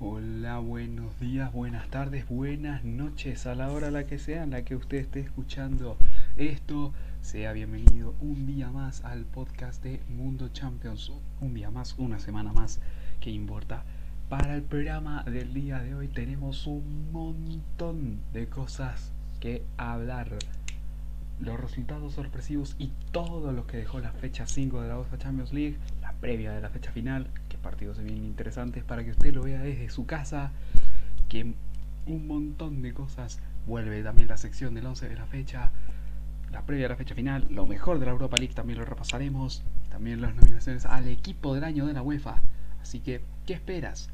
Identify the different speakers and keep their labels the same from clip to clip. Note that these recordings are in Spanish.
Speaker 1: Hola, buenos días, buenas tardes, buenas noches, a la hora la que sea en la que usted esté escuchando esto. Sea bienvenido un día más al podcast de Mundo Champions. Un día más, una semana más, que importa. Para el programa del día de hoy tenemos un montón de cosas que hablar. Los resultados sorpresivos y todo lo que dejó la fecha 5 de la UEFA Champions League, previa de la fecha final, partidos bien interesantes para que usted lo vea desde su casa, que un montón de cosas vuelve también la sección del 11 de la fecha, la previa de la fecha final, lo mejor de la Europa League también lo repasaremos, también las nominaciones al equipo del año de la UEFA. Así que, ¿qué esperas?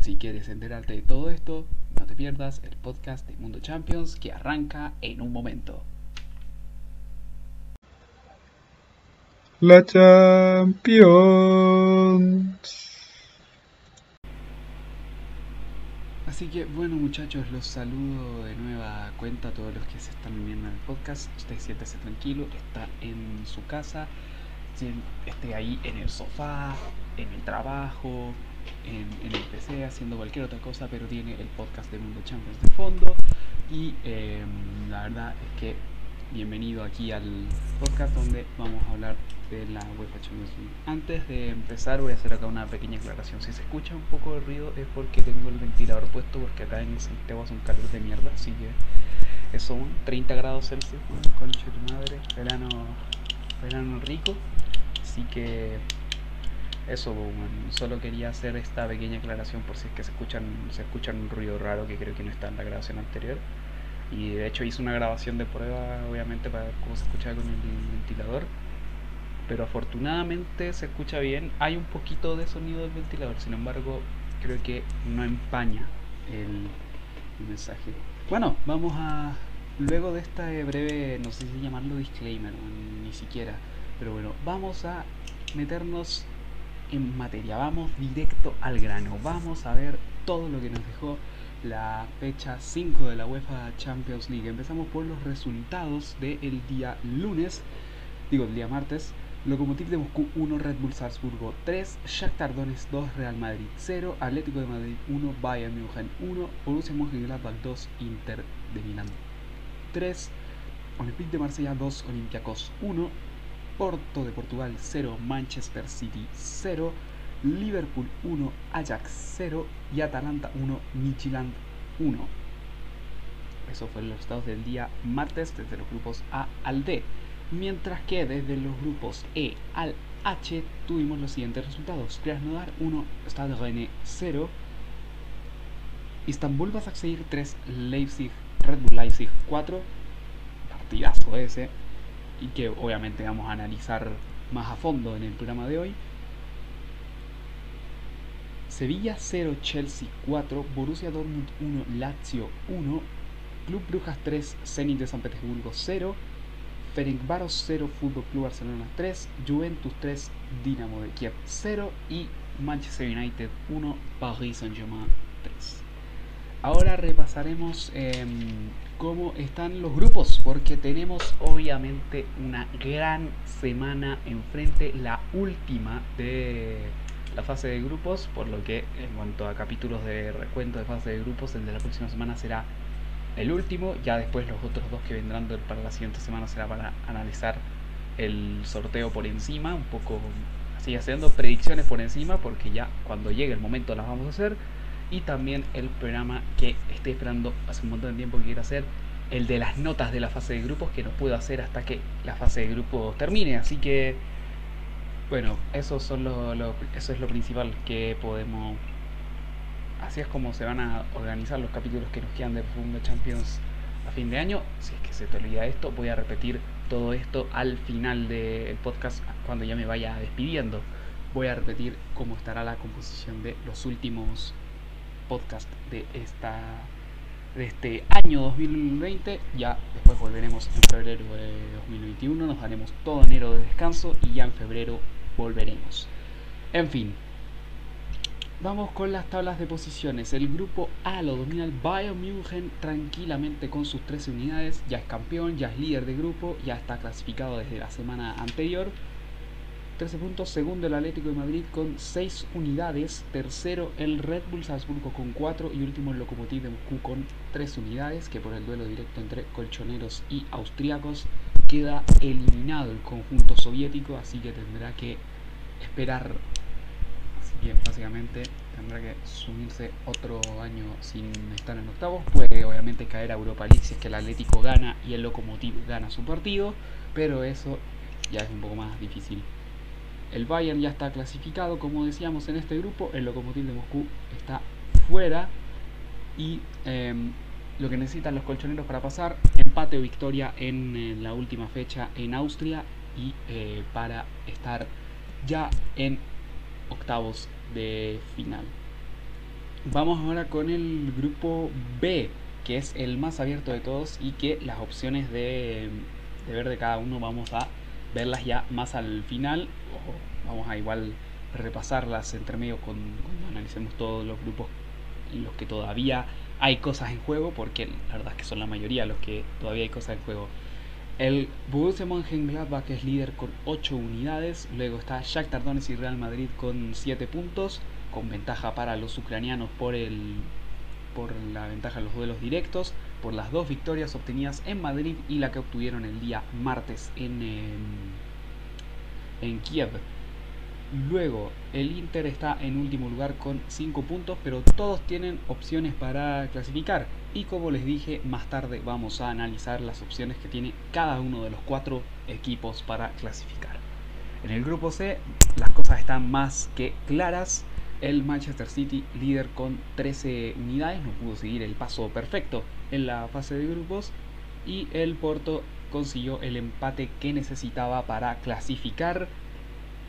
Speaker 1: Si quieres enterarte de todo esto, no te pierdas el podcast de Mundo Champions que arranca en un momento.
Speaker 2: La Champions.
Speaker 1: Así que bueno muchachos, los saludo de nueva cuenta a todos los que se están viendo en el podcast. Usted siéntese tranquilo, está en su casa, esté ahí en el sofá, en el trabajo, en, el PC, haciendo cualquier otra cosa, pero tiene el podcast de Mundo Champions de fondo. Y em, la verdad es que bienvenido aquí al podcast donde vamos a hablar de la UEFA Champions. Antes de empezar voy a hacer acá una pequeña aclaración. Si se escucha un poco de ruido es porque tengo el ventilador puesto porque acá en Santiago hace un calor de mierda, así que son 30 grados Celsius, concha de madre, verano, verano rico, así que eso, solo quería hacer esta pequeña aclaración por si es que se escuchan, se escuchan un ruido raro que creo que no está en la grabación anterior. Y de hecho hice una grabación de prueba, obviamente, para ver cómo se escucha con el ventilador pero afortunadamente se escucha bien. Hay un poquito de sonido del ventilador, sin embargo, creo que no empaña el, mensaje. Bueno, vamos a. Luego de esta breve, no sé si llamarlo disclaimer, ni siquiera, pero bueno, vamos a meternos en materia. Vamos directo al grano. Vamos a ver todo lo que nos dejó la fecha 5 de la UEFA Champions League. Empezamos por los resultados del día lunes, digo, el día martes. Lokomotiv de Moscú 1, Red Bull Salzburgo 3, Shakhtar Donetsk 2, Real Madrid 0, Atlético de Madrid 1, Bayern München 1, Borussia Mönchengladbach 2, Inter de Milán 3, Olympique de Marsella 2, Olympiacos 1, Porto de Portugal 0, Manchester City 0, Liverpool 1, Ajax 0 y Atalanta 1, Midtjylland 1. Eso fueron los resultados del día martes desde los grupos A al D mientras que desde los grupos E al H tuvimos los siguientes resultados. Krasnodar 1, Stade Rennes 0, Istanbul seguir 3, Leipzig, Red Bull Leipzig 4, partidazo ese, y que obviamente vamos a analizar más a fondo en el programa de hoy. Sevilla 0, Chelsea 4, Borussia Dortmund 1, Lazio 1, Club Brujas 3, Zenit de San Petersburgo 0, Ferencváros 0, Fútbol Club Barcelona 3, Juventus 3, Dinamo de Kiev 0 y Manchester United 1, Paris Saint-Germain 3. Ahora repasaremos em, cómo están los grupos, porque tenemos obviamente una gran semana enfrente, la última de la fase de grupos, por lo que en cuanto a capítulos de recuento de fase de grupos, el de la próxima semana será el último, ya después los otros dos que vendrán para la siguiente semana será para analizar el sorteo por encima, un poco así haciendo predicciones por encima, porque ya cuando llegue el momento las vamos a hacer. Y también el programa que estoy esperando hace un montón de tiempo que quiero hacer, el de las notas de la fase de grupos, que no puedo hacer hasta que la fase de grupos termine. Así que, bueno, eso, son lo, eso es lo principal que podemos así es como se van a organizar los capítulos que nos quedan de Profundo Champions a fin de año. Si es que se te olvida esto, voy a repetir todo esto al final del podcast cuando ya me vaya despidiendo. Voy a repetir cómo estará la composición de los últimos podcasts de esta de este año 2020. Ya después volveremos en febrero de 2021. Nos daremos todo enero de descanso y ya en febrero volveremos. En fin, Vamos con las tablas de posiciones. El grupo A lo domina el Bayern München tranquilamente con sus 13 unidades. Ya es campeón, ya es líder de grupo, ya está clasificado desde la semana anterior. 13 puntos. Segundo el Atlético de Madrid con 6 unidades. Tercero el Red Bull Salzburgo con 4. Y último el Lokomotiv de Moscú con 3 unidades. Que por el duelo directo entre colchoneros y austriacos queda eliminado el conjunto soviético. Así que tendrá que esperar. Así que básicamente tendrá que sumirse otro año sin estar en octavos. Puede obviamente caer a Europa League si es que el Atlético gana y el Lokomotiv gana su partido. Pero eso ya es un poco más difícil. El Bayern ya está clasificado, como decíamos en este grupo. El Lokomotiv de Moscú está fuera. Y em, lo que necesitan los colchoneros para pasar, empate o victoria en, en la última fecha en Austria. Y eh, para estar ya en octavos de final. Vamos ahora con el grupo B, que es el más abierto de todos y que las opciones de, de ver de cada uno vamos a verlas ya más al final. O vamos a igual repasarlas entre medio con, cuando analicemos todos los grupos en los que todavía hay cosas en juego, porque la verdad es que son la mayoría los que todavía hay cosas en juego. El Borussia Mönchengladbach es líder con 8 unidades, luego está Shakhtar Donetsk y Real Madrid con 7 puntos, con ventaja para los ucranianos por el por la ventaja en los duelos directos, por las dos victorias obtenidas en Madrid y la que obtuvieron el día martes en, en Kiev. Luego, el Inter está en último lugar con 5 puntos, pero todos tienen opciones para clasificar. Y como les dije, más tarde vamos a analizar las opciones que tiene cada uno de los cuatro equipos para clasificar. En el grupo C, las cosas están más que claras. El Manchester City, líder con 13 unidades, no pudo seguir el paso perfecto en la fase de grupos. Y el Porto consiguió el empate que necesitaba para clasificar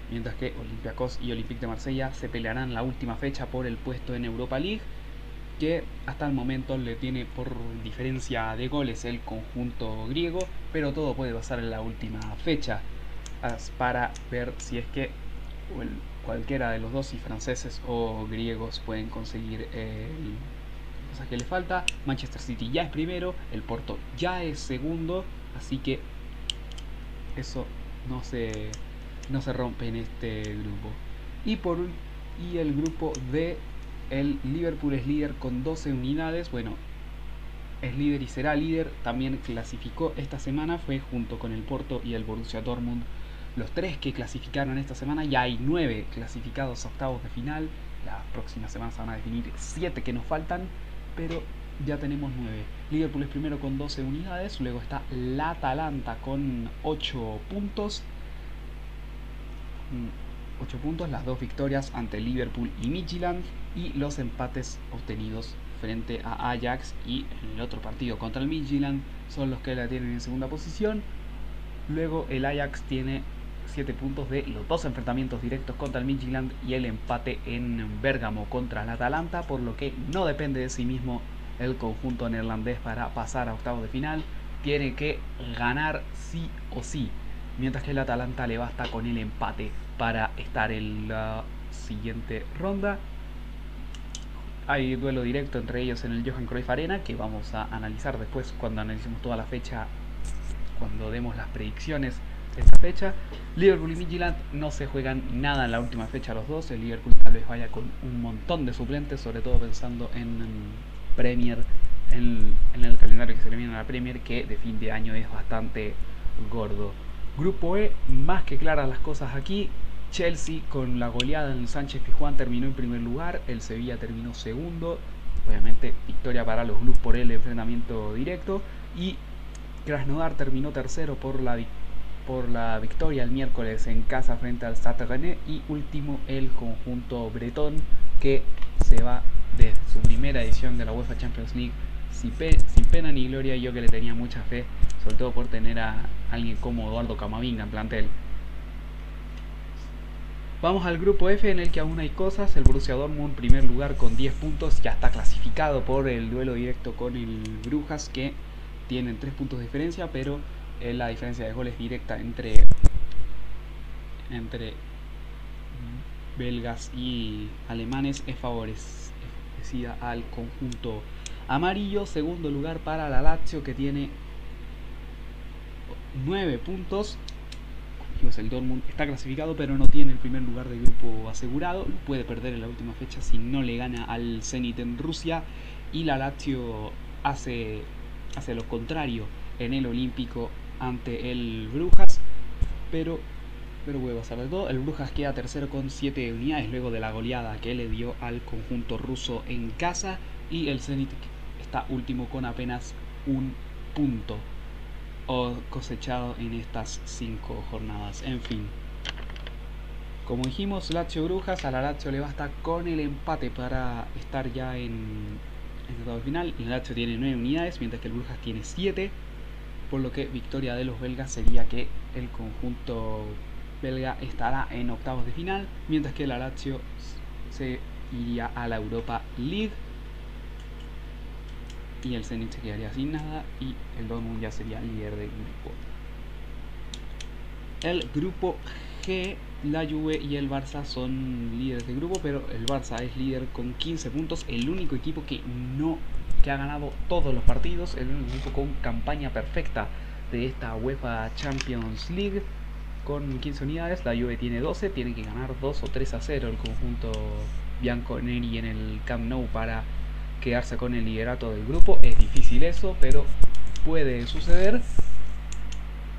Speaker 1: mientras que Olympiacos y Olympique de Marsella se pelearán la última fecha por el puesto en Europa League, que hasta el momento le tiene por diferencia de goles el conjunto griego, pero todo puede pasar en la última fecha para ver si es que cualquiera de los dos, si franceses o griegos, pueden conseguir el cosa que le falta. Manchester City ya es primero, el Porto ya es segundo, así que eso no se no se rompe en este grupo. Y por y el grupo D, el Liverpool es líder con 12 unidades. Bueno, es líder y será líder. También clasificó esta semana, fue junto con el Porto y el Borussia Dortmund. Los tres que clasificaron esta semana, ya hay nueve clasificados a octavos de final. La próxima semana se van a definir siete que nos faltan, pero ya tenemos nueve. Liverpool es primero con 12 unidades, luego está la Atalanta con 8 puntos, 8 puntos, las dos victorias ante Liverpool y Midtjylland y los empates obtenidos frente a Ajax y el otro partido contra el Midtjylland son los que la tienen en segunda posición. Luego el Ajax tiene 7 puntos de los dos enfrentamientos directos contra el Midtjylland y el empate en Bergamo contra el Atalanta, por lo que no depende de sí mismo el conjunto neerlandés para pasar a octavos de final. Tiene que ganar sí o sí mientras que el Atalanta le basta con el empate para estar en la siguiente ronda. Hay duelo directo entre ellos en el Johan Cruyff Arena que vamos a analizar después cuando analicemos toda la fecha, cuando demos las predicciones de esta fecha. Liverpool y Midtjylland no se juegan nada en la última fecha los dos. El Liverpool tal vez vaya con un montón de suplentes, sobre todo pensando en Premier, en, en el calendario que se le viene a la Premier, que de fin de año es bastante gordo. Grupo E, más que claras las cosas aquí. Chelsea con la goleada en Sánchez Pizjuán terminó en primer lugar, el Sevilla terminó segundo, obviamente victoria para los Blues por el enfrentamiento directo. Y Krasnodar terminó tercero por la, por la victoria el miércoles en casa frente al Stade y último el conjunto bretón que se va de su primera edición de la UEFA Champions League sin, pena ni gloria, yo que le tenía mucha fe, sobre todo por tener a alguien como Eduardo Camavinga en plantel. Vamos al grupo F en el que aún hay cosas. El Borussia Dortmund, primer lugar con 10 puntos, ya está clasificado por el duelo directo con el Brujas, que tienen 3 puntos de diferencia, pero la diferencia de goles directa entre, entre belgas y alemanes es favorecida al conjunto Amarillo, segundo lugar para la Lazio que tiene 9 puntos. el Dortmund está clasificado, pero no tiene el primer lugar de grupo asegurado. Puede perder en la última fecha si no le gana al Zenit en Rusia. Y la Lazio hace, hace lo contrario en el Olímpico ante el Brujas. Pero, pero puede pasar de todo. El Brujas queda tercero con 7 unidades luego de la goleada que le dio al conjunto ruso en casa. Y el Zenit está último con apenas un punto cosechado en estas 5 jornadas. En fin. Como dijimos, Lazio Brujas, a la Lazio le basta con el empate para estar ya en, el final. El Lazio tiene 9 unidades, mientras que el Brujas tiene 7. Por lo que victoria de los belgas sería que el conjunto belga estará en octavos de final, mientras que la Lazio se iría a la Europa League y el Zenit se quedaría sin nada y el Dortmund ya sería líder del grupo. El grupo G, la Juve y el Barça son líderes del grupo, pero el Barça es líder con 15 puntos, el único equipo que no que ha ganado todos los partidos, el único equipo con campaña perfecta de esta UEFA Champions League con 15 unidades, la Juve tiene 12, tiene que ganar 2 o 3 a 0 el conjunto Bianco Neri en el Camp Nou para quedarse con el liderato del grupo. Es difícil eso, pero puede suceder.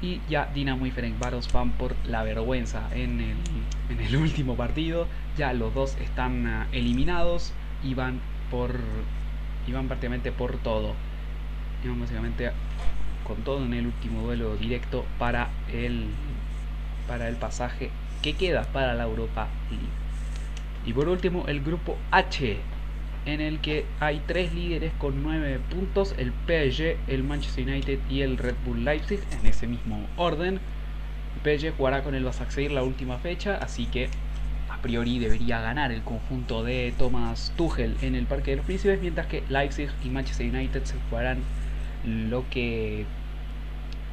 Speaker 1: Y ya Dinamo y Ferencváros van por la vergüenza en el, en el último partido. Ya los dos están uh, eliminados y van por y van prácticamente por todo. Y van básicamente con todo en el último duelo directo para el para el pasaje que queda para la Europa League. Y por último el grupo H en el que hay tres líderes con nueve puntos, el PSG, el Manchester United y el Red Bull Leipzig, en ese mismo orden. El PSG jugará con el Basaksehir la última fecha, así que a priori debería ganar el conjunto de Thomas Tuchel en el Parque de los Príncipes, mientras que Leipzig y Manchester United se jugarán lo que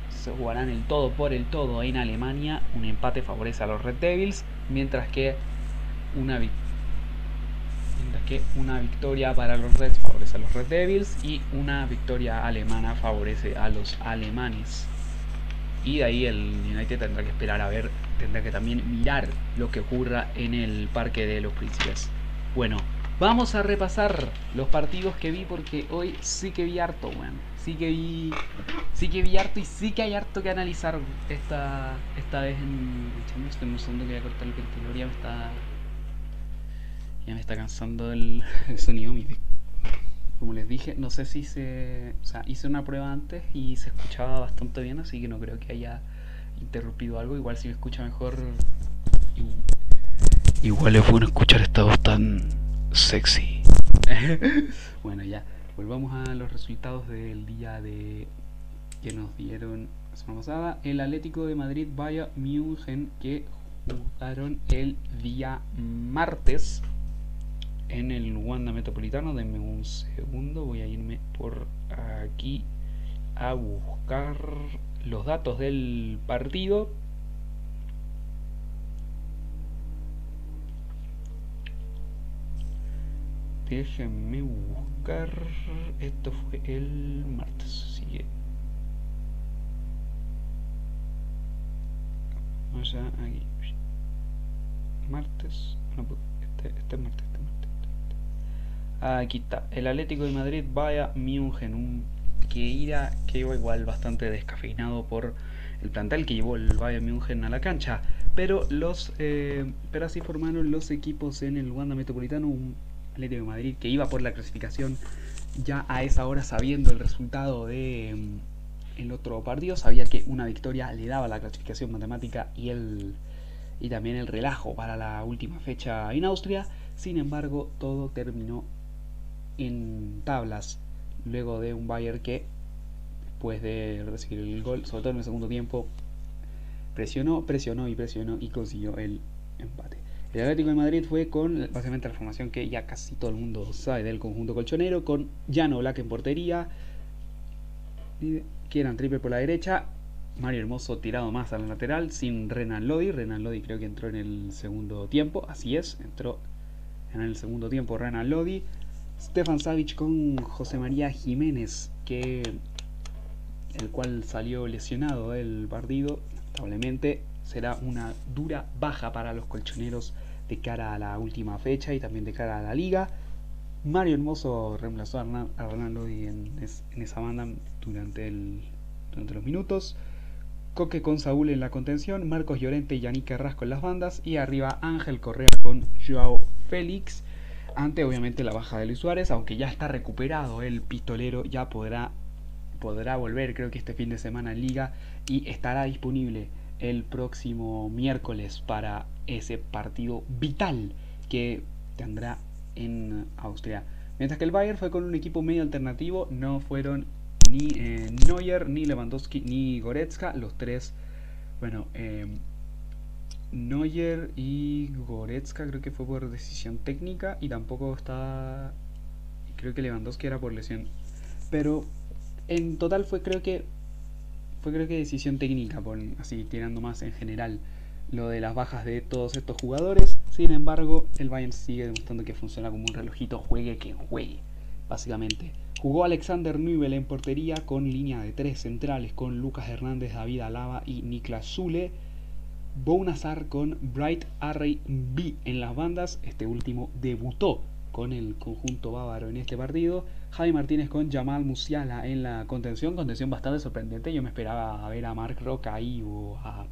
Speaker 1: se jugarán el todo por el todo en Alemania. Un empate favorece a los Red Devils, mientras que una victoria mientras que una victoria para los Reds favorece a los Red Devils y una victoria alemana favorece a los alemanes. Y de ahí el United tendrá que esperar a ver, tendrá que también mirar lo que ocurra en el Parque de los Príncipes. Bueno, vamos a repasar los partidos que vi porque hoy sí que vi harto, weón. Sí que vi, sí que vi harto y sí que hay harto que analizar esta, esta vez en... Estoy pensando que voy a cortar el ventilador, ya me está ya me está cansando el, sonido Como les dije, no sé si se. O sea, hice una prueba antes y se escuchaba bastante bien, así que no creo que haya interrumpido algo. Igual si me escucha mejor. Igual es bueno escuchar esta voz tan sexy. bueno, ya. Volvamos a los resultados del día de que nos dieron la semana pasada. El Atlético de Madrid vaya München que jugaron el día martes en el Wanda Metropolitano. Denme un segundo, voy a irme por aquí a buscar los datos del partido. Déjenme buscar. Esto fue el martes. Sigue. Vamos a aquí. Martes. No, este, este martes. Aquí está. El Atlético de Madrid vaya München. Un que iba, que iba igual bastante descafeinado por el plantel que llevó el Bayern München a la cancha. Pero los eh, pero así formaron los equipos en el Wanda Metropolitano. Un Atlético de Madrid que iba por la clasificación ya a esa hora sabiendo el resultado de mm, el otro partido. Sabía que una victoria le daba la clasificación matemática y el y también el relajo para la última fecha en Austria. Sin embargo, todo terminó en tablas luego de un Bayern que después de recibir el gol, sobre todo en el segundo tiempo, presionó, presionó y presionó y consiguió el empate. El Atlético de Madrid fue con básicamente la formación que ya casi todo el mundo sabe del conjunto colchonero, con Llano Black en portería, que eran triple por la derecha, Mario Hermoso tirado más a la lateral, sin Renan Lodi. Renan Lodi creo que entró en el segundo tiempo, así es, entró en el segundo tiempo Renan Lodi. Stefan Savic con José María Jiménez, que el cual salió lesionado del partido, lamentablemente, será una dura baja para los colchoneros de cara a la última fecha y también de cara a la liga. Mario Hermoso reemplazó a Ronaldo en, en esa banda durante, el, los minutos. Coque con Saúl en la contención, Marcos Llorente y Yannick Carrasco en las bandas y arriba Ángel Correa con Joao Félix. Ante obviamente la baja de Luis Suárez, aunque ya está recuperado el pistolero, ya podrá, podrá volver creo que este fin de semana en liga y estará disponible el próximo miércoles para ese partido vital que tendrá en Austria. Mientras que el Bayern fue con un equipo medio alternativo, no fueron ni eh, Neuer, ni Lewandowski, ni Goretzka, los tres, bueno, eh, Neuer y Goretzka creo que fue por decisión técnica y tampoco está, creo que Lewandowski era por lesión, pero en total fue creo que fue creo que decisión técnica, por, así tirando más en general lo de las bajas de todos estos jugadores. Sin embargo, el Bayern sigue demostrando que funciona como un relojito, juegue que juegue, básicamente. Jugó Alexander Nübel en portería con línea de tres centrales con Lucas Hernández, David Alaba y Niklas Zule. Bounazar con Bright Array B en las bandas. Este último debutó con el conjunto bávaro en este partido. Javi Martínez con Jamal Musiala en la contención. Contención bastante sorprendente. Yo me esperaba a ver a Mark Roca ahí o a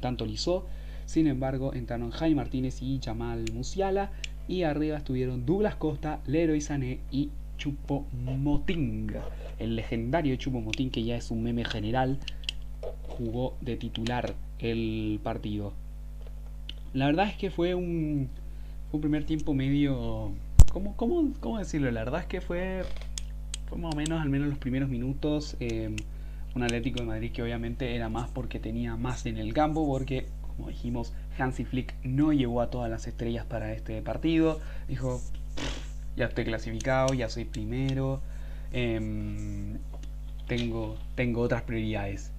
Speaker 1: tanto Tolizó. Sin embargo, entraron Jaime Martínez y Jamal Musiala. Y arriba estuvieron Douglas Costa, Leroy Sané y Chupo Moting. El legendario Chupo Moting, que ya es un meme general, jugó de titular el partido. La verdad es que fue un, un primer tiempo medio... ¿cómo, cómo, cómo decirlo? La verdad es que fue, fue más o menos, al menos los primeros minutos, eh, un Atlético de Madrid que obviamente era más porque tenía más en el campo, porque como dijimos, Hansi Flick no llevó a todas las estrellas para este partido. Dijo, ya estoy clasificado, ya soy primero, em, tengo, tengo otras prioridades.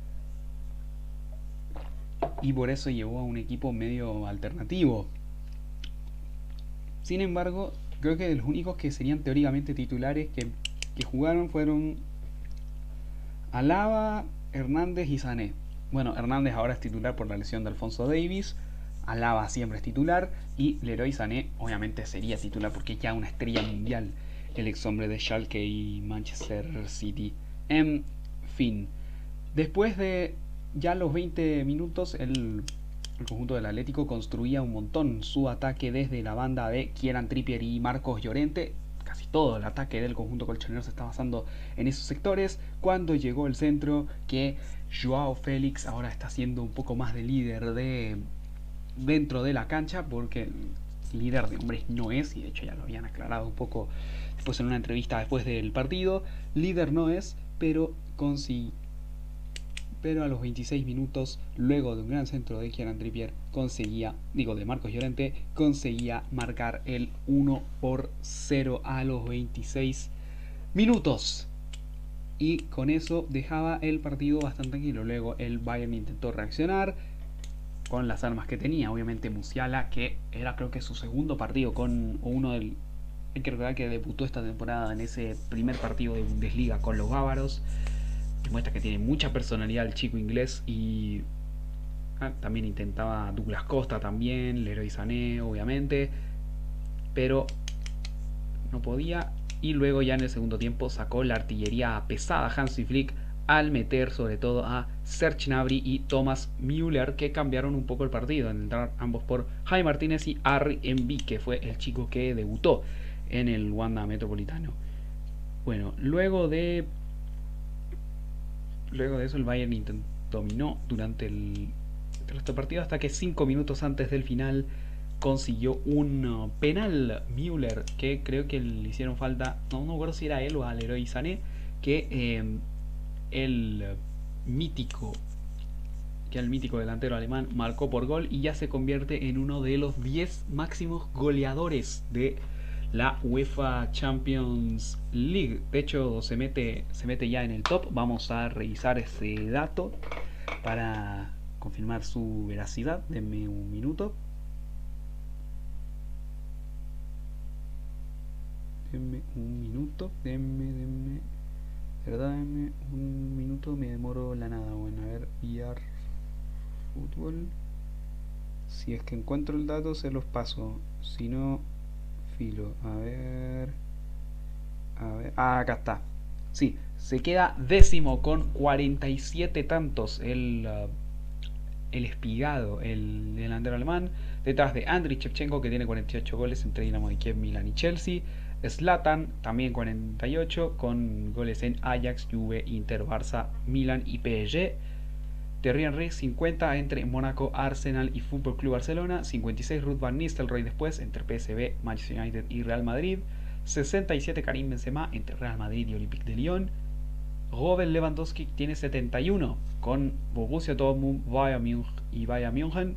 Speaker 1: Y por eso llevó a un equipo medio alternativo. Sin embargo, creo que los únicos que serían teóricamente titulares que, que jugaron fueron Alaba, Hernández y Sané. Bueno, Hernández ahora es titular por la lesión de Alfonso Davis. Alaba siempre es titular. Y Leroy Sané obviamente sería titular porque ya una estrella mundial. El ex hombre de Schalke y Manchester City. En fin. Después de ya los 20 minutos, el, conjunto del Atlético construía un montón su ataque desde la banda de Kieran Trippier y Marcos Llorente casi todo el ataque del conjunto colchonero se está basando en esos sectores. Cuando llegó el centro, que Joao Félix ahora está siendo un poco más de líder de dentro de la cancha, porque líder de hombres no es, y de hecho ya lo habían aclarado un poco después en una entrevista después del partido. Líder no es, pero consiguió pero a los 26 minutos, luego de un gran centro de Kieran Trippier, conseguía, digo de Marcos Llorente, conseguía marcar el 1 por 0 a los 26 minutos. Y con eso dejaba el partido bastante tranquilo. Luego el Bayern intentó reaccionar con las armas que tenía. Obviamente Musiala, que era creo que su segundo partido con uno del... Hay que recordar que debutó esta temporada en ese primer partido de Bundesliga con los bávaros muestra que tiene mucha personalidad el chico inglés y ah, también intentaba Douglas Costa también, Leroy Sané obviamente, pero no podía y luego ya en el segundo tiempo sacó la artillería pesada Hansi Flick al meter sobre todo a Serge Gnabry y Thomas Müller que cambiaron un poco el partido, en entrar ambos por Jaime Martínez y Harry Envy que fue el chico que debutó en el Wanda Metropolitano. Bueno, luego de Luego de eso el Bayern dominó durante el, este partido hasta que 5 minutos antes del final consiguió un uh, penal Müller que creo que le hicieron falta, no, no recuerdo si era él o al Leroy Sané, que em, el mítico que el mítico delantero alemán marcó por gol y ya se convierte en uno de los 10 máximos goleadores de la UEFA Champions League. De hecho, se mete, se mete ya en el top. Vamos a revisar ese dato para confirmar su veracidad. Denme un minuto. Denme un minuto. Denme, denme. ¿Verdad? Denme un minuto. Me demoro la nada. Bueno, a ver. VR Fútbol. Si es que encuentro el dato, se los paso. Si no, filo. A ver. A ver. Ah, acá está. Sí, se queda décimo con 47 tantos el, uh, el espigado, el delantero alemán. Detrás de Andriy Shevchenko, que tiene 48 goles entre Dinamo de Kiev, Milan y Chelsea. Zlatan, también 48, con goles en Ajax, Juve, Inter, Barça, Milan y PSG. Thierry Henry 50 entre Mónaco, Arsenal y Fútbol Club Barcelona, 56 Ruth Van Nistelrooy después entre PSV, Manchester United y Real Madrid, 67 Karim Benzema entre Real Madrid y Olympique de Lyon, Robert Lewandowski tiene 71 con Borussia Dortmund, Bayern Munich y Bayern München,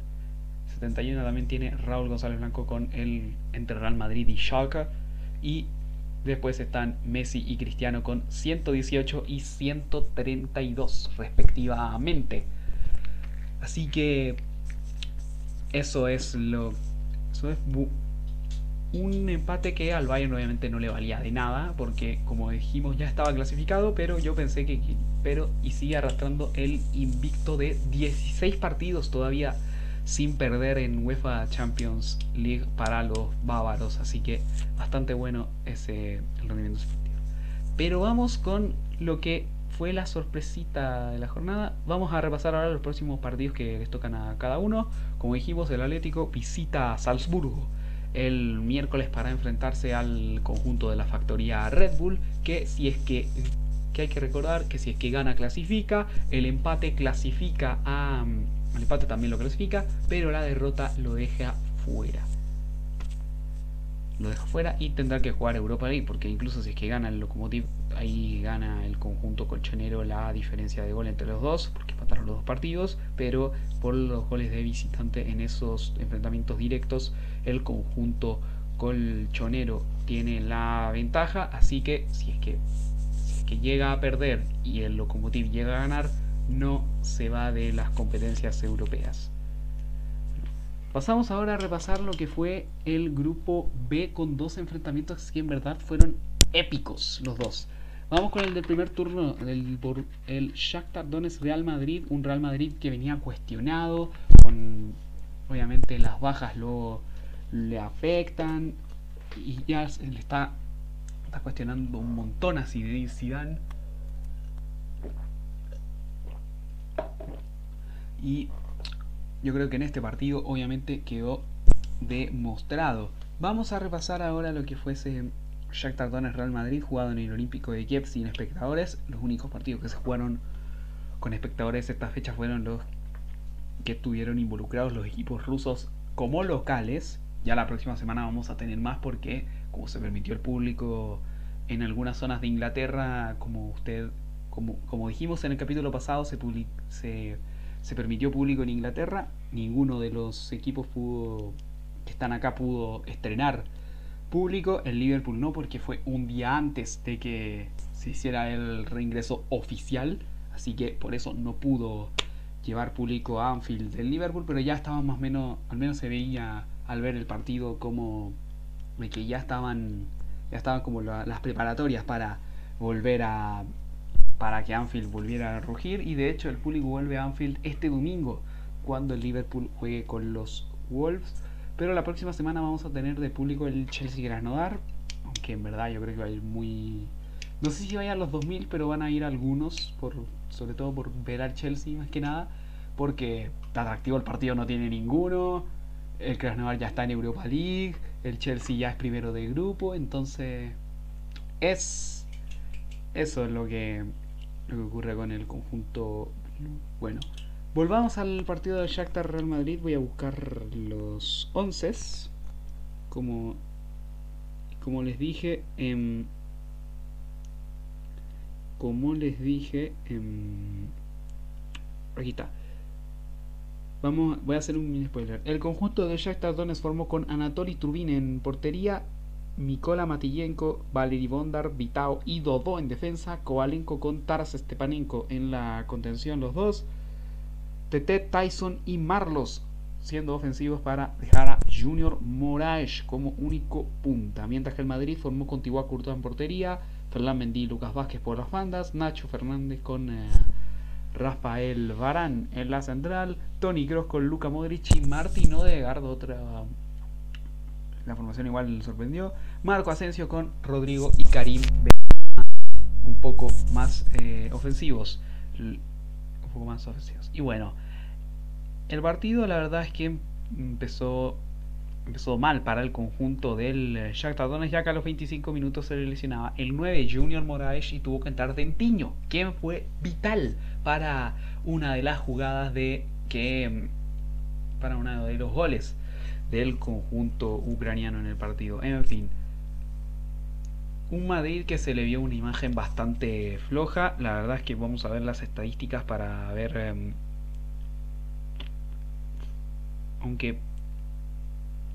Speaker 1: 71 también tiene Raúl González Blanco con el entre Real Madrid y Schalke y Después están Messi y Cristiano con 118 y 132 respectivamente. Así que eso es lo eso es un empate que al Bayern obviamente no le valía de nada porque como dijimos ya estaba clasificado, pero yo pensé que pero y sigue arrastrando el invicto de 16 partidos todavía sin perder en UEFA Champions League para los bávaros. Así que bastante bueno ese rendimiento deportivo. Pero vamos con lo que fue la sorpresita de la jornada. Vamos a repasar ahora los próximos partidos que les tocan a cada uno. Como dijimos, el Atlético visita a Salzburgo el miércoles para enfrentarse al conjunto de la factoría Red Bull, que si es que que hay que recordar que si es que gana clasifica, el empate clasifica a el empate también lo clasifica, pero la derrota lo deja fuera. Lo deja fuera y tendrá que jugar Europa League, porque incluso si es que gana el Lokomotiv, ahí gana el conjunto colchonero la diferencia de gol entre los dos, porque empataron los dos partidos, pero por los goles de visitante en esos enfrentamientos directos, el conjunto colchonero tiene la ventaja, así que si es que, si es que llega a perder y el Lokomotiv llega a ganar, no se va de las competencias europeas. Pasamos ahora a repasar lo que fue el grupo B con dos enfrentamientos que en verdad fueron épicos los dos. Vamos con el del primer turno, el, el Shakhtar Donetsk Real Madrid, un Real Madrid que venía cuestionado, con obviamente las bajas lo le afectan y ya le está, está cuestionando un montón a Zidane Y yo creo que en este partido obviamente quedó demostrado. Vamos a repasar ahora lo que fuese Shakhtar Donetsk Real Madrid jugado en el Olímpico de Kiev sin espectadores. Los únicos partidos que se jugaron con espectadores esta fecha fueron los que estuvieron involucrados los equipos rusos como locales. Ya la próxima semana vamos a tener más porque como se permitió el público en algunas zonas de Inglaterra, como usted como, como dijimos en el capítulo pasado, se, se se permitió público en Inglaterra, ninguno de los equipos pudo, que están acá pudo estrenar público, el Liverpool no porque fue un día antes de que se hiciera el reingreso oficial, así que por eso no pudo llevar público a Anfield del Liverpool, pero ya estaba más o menos, al menos se veía al ver el partido como que ya estaban ya estaban como las preparatorias para volver a, para que Anfield volviera a rugir y de hecho el público vuelve a Anfield este domingo cuando el Liverpool juegue con los Wolves. Pero la próxima semana vamos a tener de público el Chelsea Krasnodar, aunque en verdad yo creo que va a ir muy... No sé si vayan los 2000, pero van a ir algunos, por, sobre todo por ver al Chelsea más que nada, porque atractivo el partido no tiene ninguno, el Krasnodar ya está en Europa League, el Chelsea ya es primero de grupo, entonces es eso es lo que lo que ocurre con el conjunto. Bueno, volvamos al partido del Shakhtar Real Madrid. Voy a buscar los 11 como como les dije em, como les dije em, aquí está Vamos, voy a hacer un mini spoiler. El conjunto de Shakhtar Donetsk formó con Anatoly Trubin en portería, Mikola Matillenko, Valery Bondar, Vitao y Dodó en defensa, Kovalenko con Taras Stepanenko en la contención los dos, Tete, Tyson y Marlos siendo ofensivos para dejar a Junior Moraes como único punta, mientras que el Madrid formó con Tibac en portería, Fernán Mendy y Lucas Vázquez por las bandas, Nacho Fernández con eh, Rafael Varán en la central, Tony Kroos con Luca Modric y Martín Odegaard, otra la formación igual sorprendió, Marco Asensio con Rodrigo y Karim un poco más eh, ofensivos, un poco más ofensivos. Y bueno, el partido la verdad es que empezó empezó mal para el conjunto del eh, Shakhtar Donetsk ya que a los 25 minutos se le lesionaba el 9 Junior Moraes y tuvo que entrar Dentiño, quien fue vital para una de las jugadas de que para uno de los goles del conjunto ucraniano en el partido. En fin, un Madrid que se le vio una imagen bastante floja. La verdad es que vamos a ver las estadísticas para ver em, aunque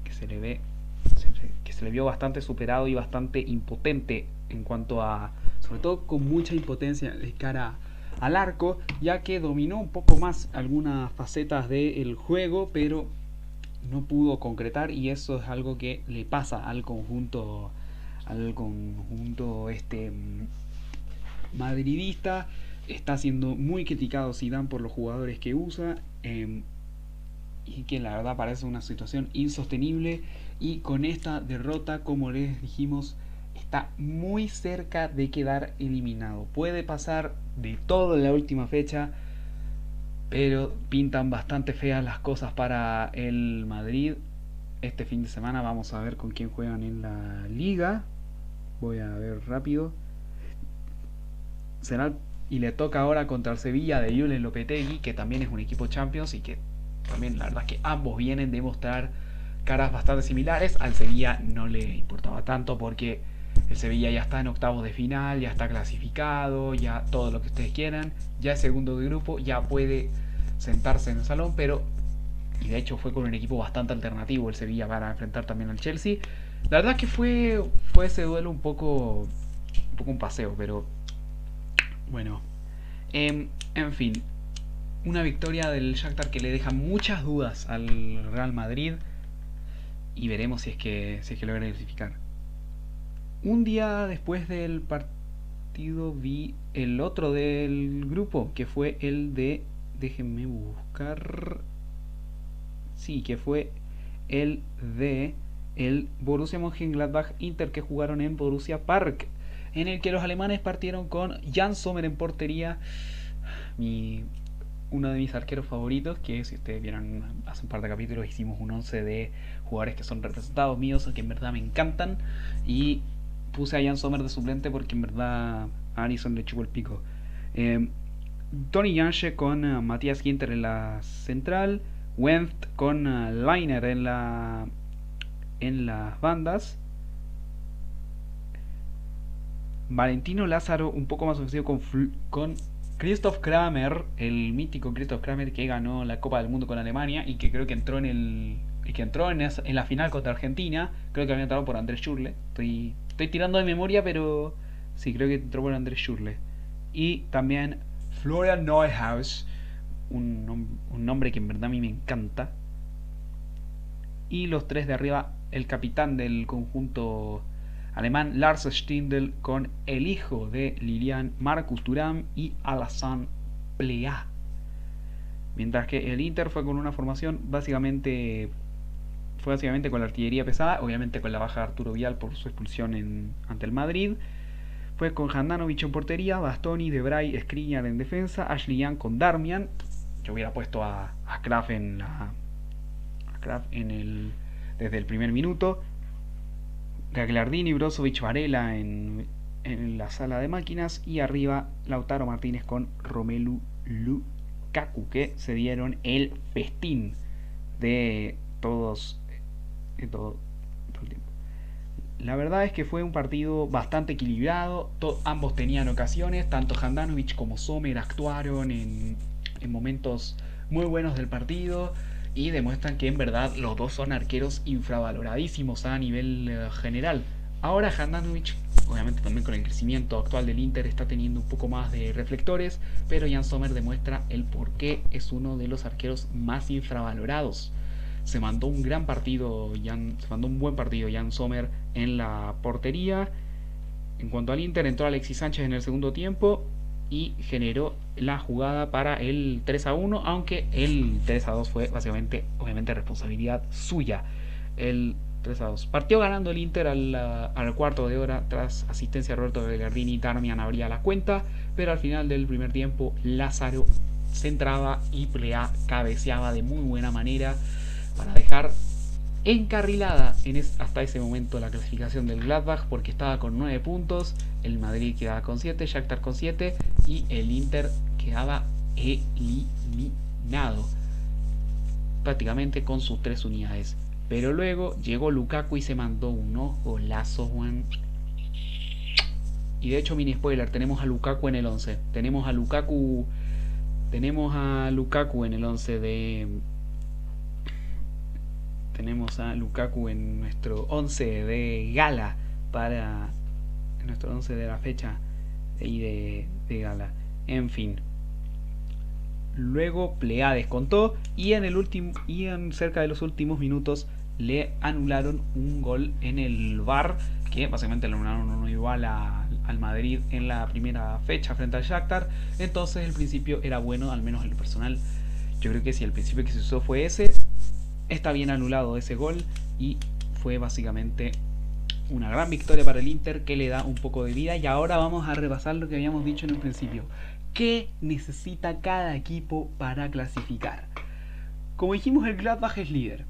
Speaker 1: que se le ve que se le vio bastante superado y bastante impotente en cuanto a sobre todo con mucha impotencia de cara al arco ya que dominó un poco más algunas facetas del juego pero no pudo concretar y eso es algo que le pasa al conjunto al conjunto este mm, madridista. Está siendo muy criticado Zidane por los jugadores que usa em, y que la verdad parece una situación insostenible. Y con esta derrota como les dijimos está muy cerca de quedar eliminado. Puede pasar de todo en la última fecha pero pintan bastante feas las cosas para el Madrid. Este fin de semana vamos a ver con quién juegan en la liga. Voy a ver rápido. Será y le toca ahora contra el Sevilla de Julen Lopetegui que también es un equipo Champions y que también la verdad es que ambos vienen de mostrar caras bastante similares. Al Sevilla no le importaba tanto porque el Sevilla ya está en octavos de final, ya está clasificado, ya todo lo que ustedes quieran, ya es segundo de grupo, ya puede sentarse en el salón, pero y de hecho fue con un equipo bastante alternativo el Sevilla para enfrentar también al Chelsea. La verdad es que fue fue ese duelo un poco un poco un paseo, pero bueno. Em, en fin, una victoria del Shakhtar que le deja muchas dudas al Real Madrid y veremos si es que, si es que logra clasificar. Un día después del partido vi el otro del grupo, que fue el de... Déjenme buscar... Sí, que fue el de el Borussia Mönchengladbach Inter que jugaron en Borussia Park, en el que los alemanes partieron con Jan Sommer en portería. Mi uno de mis arqueros favoritos, que si ustedes vieron hace un par de capítulos hicimos un 11 de jugadores que son representados míos, que en verdad me encantan, y puse a Jan Sommer de suplente porque en verdad a Alison le chupó el pico. Eh, Tony Janche con uh, Matías Ginter en la central, Wendt con uh, Liner en la en las bandas. Valentino Lázaro un poco más ofensivo con, con Christoph Kramer, el mítico Christoph Kramer que ganó la Copa del Mundo con Alemania y que creo que entró en el que entró en, en la final contra Argentina, creo que había entrado por Andrés Schurle. Estoy, estoy tirando de memoria, pero sí, creo que entró por Andrés Schurle. Y también Florian Neuhaus, un, un nombre que en verdad a mí me encanta. Y los tres de arriba, el capitán del conjunto alemán Lars Stindl con el hijo de Lilian Marcus Thuram y Alassane Plea. Mientras que el Inter fue con una formación básicamente fue básicamente con la artillería pesada, obviamente con la baja de Arturo Vial por su expulsión en, ante el Madrid. Fue con Handanovic en portería, Bastoni, Debray, Skriniar en defensa, Ashley Young con Darmian. Yo hubiera puesto a, a Kraft en la a Kraft en el desde el primer minuto. Gagliardini, Brozovic, Varela en, en la sala de máquinas y arriba Lautaro Martínez con Romelu Lukaku que se dieron el festín de todos de todo, el tiempo. La verdad es que fue un partido bastante equilibrado, ambos tenían ocasiones, tanto Handanovic como Sommer actuaron en, en momentos muy buenos del partido y demuestran que en verdad los dos son arqueros infravaloradísimos a nivel eh, general. Ahora Handanovic, obviamente también con el crecimiento actual del Inter, está teniendo un poco más de reflectores, pero Jan Sommer demuestra el por qué es uno de los arqueros más infravalorados. Se mandó un gran partido, se mandó un buen partido Jan Sommer en la portería. En cuanto al Inter, entró Alexis Sánchez en el segundo tiempo y generó la jugada para el 3 a 1, aunque el 3 a 2 fue básicamente, obviamente, responsabilidad suya. El 3 a 2. Partió ganando el Inter al, cuarto de hora tras asistencia de Roberto Bellardini. Darmian abría la cuenta, pero al final del primer tiempo Lázaro centraba y Plea cabeceaba de muy buena manera para dejar encarrilada en hasta ese momento la clasificación del Gladbach porque estaba con 9 puntos, el Madrid quedaba con 7, Shakhtar con 7 y el Inter quedaba eliminado prácticamente con sus 3 unidades. Pero luego llegó Lukaku y se mandó unos golazos, Juan. Y de hecho, mini spoiler, tenemos a Lukaku en el 11. Tenemos a Lukaku. Tenemos a Lukaku en el 11 de. Tenemos a Lukaku en nuestro 11 de gala para. En nuestro 11 de la fecha de, de gala. En fin. Luego Plea descontó y en el último y en cerca de los últimos minutos le anularon un gol en el bar que básicamente le anularon uno igual al Madrid en la primera fecha frente al Shakhtar. Entonces el principio era bueno, al menos en lo personal. Yo creo que si el principio que se usó fue ese, está bien anulado ese gol y fue básicamente una gran victoria para el Inter que le da un poco de vida. Y ahora vamos a repasar lo que habíamos dicho en un principio. ¿Qué necesita cada equipo para clasificar? Como dijimos, el Gladbach es líder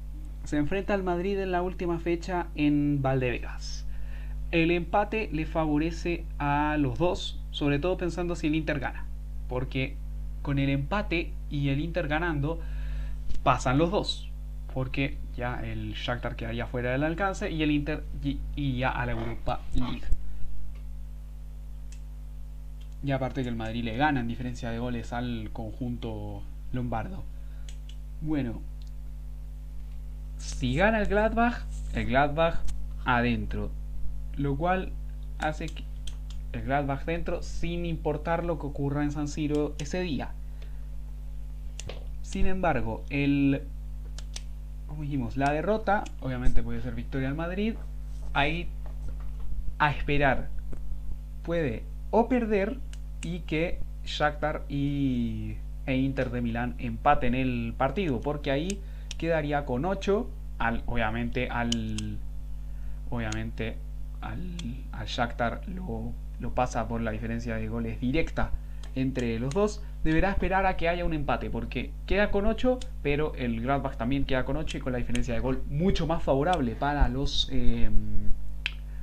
Speaker 1: se enfrenta al Madrid en la última fecha en Valdevegas. El empate le favorece a los dos, sobre todo pensando si el Inter gana, porque con el empate y el Inter ganando pasan los dos, porque ya el Shakhtar quedaría fuera del alcance y el Inter iría a la Europa League. Y aparte que el Madrid le gana en diferencia de goles al conjunto lombardo. Bueno, si gana el Gladbach, el Gladbach adentro. Lo cual hace que el Gladbach dentro sin importar lo que ocurra en San Siro ese día. Sin embargo, el como dijimos, la derrota, obviamente puede ser victoria al Madrid, ahí a esperar puede o perder y que Shakhtar y e Inter de Milán empaten el partido, porque ahí quedaría con 8. Al, obviamente al. Obviamente al, al Shakhtar lo, lo pasa por la diferencia de goles directa entre los dos. Deberá esperar a que haya un empate. Porque queda con 8. Pero el Gladbach también queda con 8. Y con la diferencia de gol mucho más favorable para los. Em,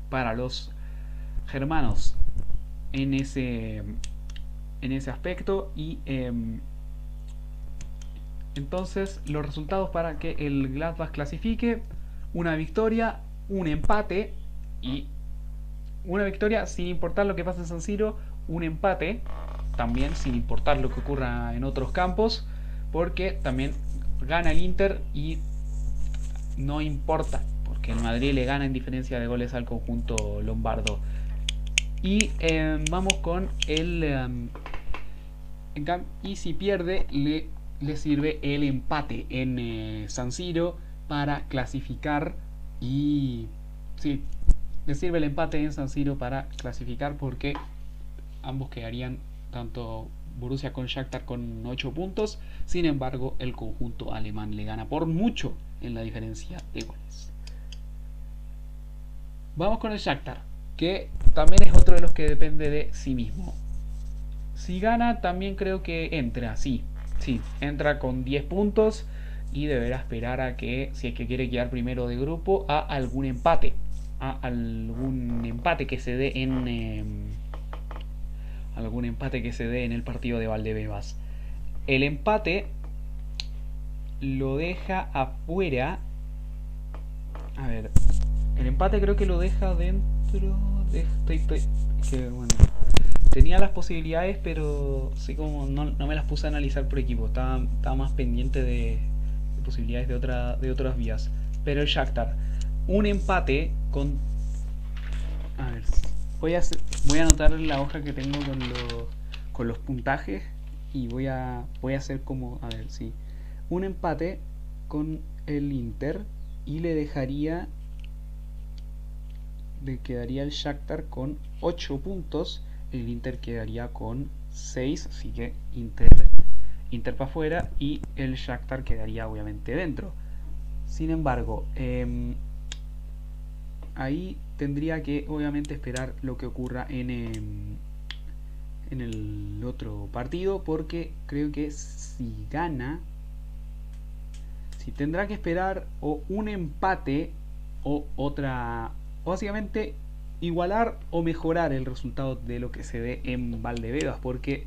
Speaker 1: para los germanos. En ese. En ese aspecto. Y. Em, entonces, los resultados para que el Gladbach clasifique, una victoria, un empate y una victoria sin importar lo que pase en San Siro, un empate también sin importar lo que ocurra en otros campos, porque también gana el Inter y no importa, porque el Madrid le gana en diferencia de goles al conjunto lombardo. Y em, vamos con el... Em, y si pierde, le le sirve el empate en eh, San Siro para clasificar y sí, le sirve el empate en San Siro para clasificar porque ambos quedarían tanto Borussia con Shakhtar con 8 puntos, sin embargo el conjunto alemán le gana por mucho en la diferencia de goles. Vamos con el Shakhtar, que también es otro de los que depende de sí mismo. Si gana, también creo que entra, sí, Sí, entra con 10 puntos y deberá esperar a que, si es que quiere quedar primero de grupo, a algún empate. A algún empate que se dé en. Em, algún empate que se dé en el partido de Valdebebas. El empate lo deja afuera. A ver. El empate creo que lo deja dentro. De, estoy, que, bueno, tenía las posibilidades, pero sí como no, me las puse a analizar por equipo. Estaba, más pendiente de, posibilidades de, otra, de otras vías. Pero el Shakhtar, un empate con... A ver, voy a, voy a anotar la hoja que tengo con, con los puntajes y voy a, voy a hacer como... A ver, sí. Un empate con el Inter y le dejaría... Le quedaría el Shakhtar con 8 puntos el Inter quedaría con 6, así que Inter, Inter para afuera y el Shakhtar quedaría obviamente dentro. Sin embargo, em, ahí tendría que obviamente esperar lo que ocurra en, em, en el otro partido porque creo que si gana, si tendrá que esperar o un empate o otra, básicamente igualar o mejorar el resultado de lo que se ve en Valdebebas porque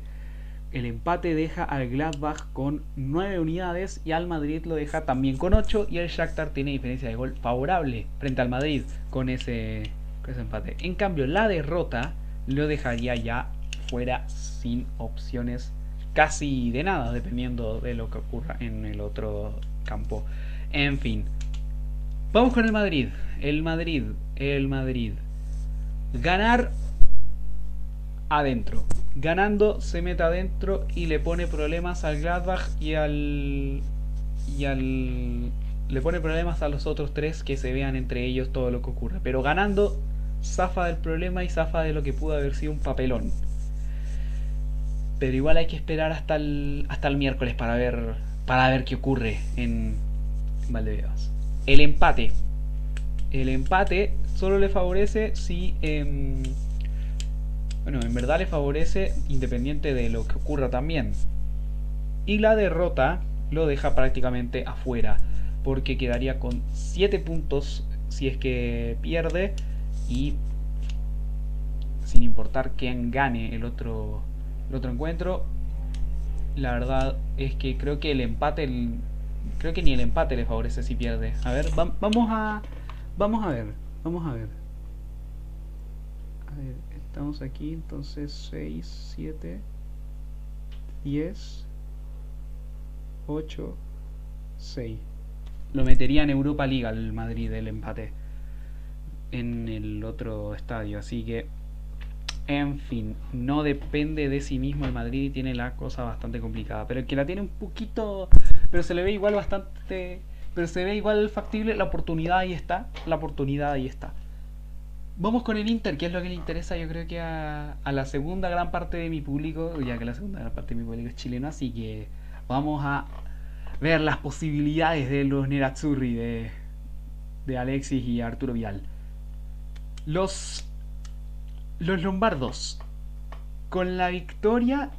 Speaker 1: el empate deja al Gladbach con 9 unidades y al Madrid lo deja también con 8 y el Shakhtar tiene diferencia de gol favorable frente al Madrid con ese, con ese empate. En cambio, la derrota lo dejaría ya fuera sin opciones casi de nada, dependiendo de lo que ocurra en el otro campo. En fin, vamos con el Madrid. El Madrid, el Madrid. Ganar adentro. Ganando se mete adentro y le pone problemas al Gladbach y al. y al. le pone problemas a los otros tres que se vean entre ellos todo lo que ocurre. Pero ganando, zafa del problema y zafa de lo que pudo haber sido un papelón. Pero igual hay que esperar hasta el, hasta el miércoles para ver, para ver qué ocurre en Valdebebas. El empate. El empate solo le favorece si. Em, bueno, en verdad le favorece independiente de lo que ocurra también. Y la derrota lo deja prácticamente afuera, porque quedaría con 7 puntos si es que pierde y sin importar quién gane el otro, el otro encuentro, la verdad es que creo que el empate, creo que ni el empate le favorece si pierde. A ver, vamos a, vamos a ver, vamos a ver. A ver, estamos aquí, entonces 6, 7, 10, 8, 6. Lo metería en Europa League al Madrid el empate en el otro estadio, así que en fin, no depende de sí mismo el Madrid y tiene la cosa bastante complicada. Pero el que la tiene un poquito. Pero se le ve igual bastante. Pero se ve igual factible. La oportunidad ahí está. La oportunidad ahí está. Vamos con el Inter, que es lo que le interesa yo creo que a, a la segunda gran parte de mi público, ya que la segunda gran parte de mi público es chileno, así que vamos a ver las posibilidades de los Nerazzurri, de, de Alexis y Arturo Vidal. Los los lombardos, con la victoria,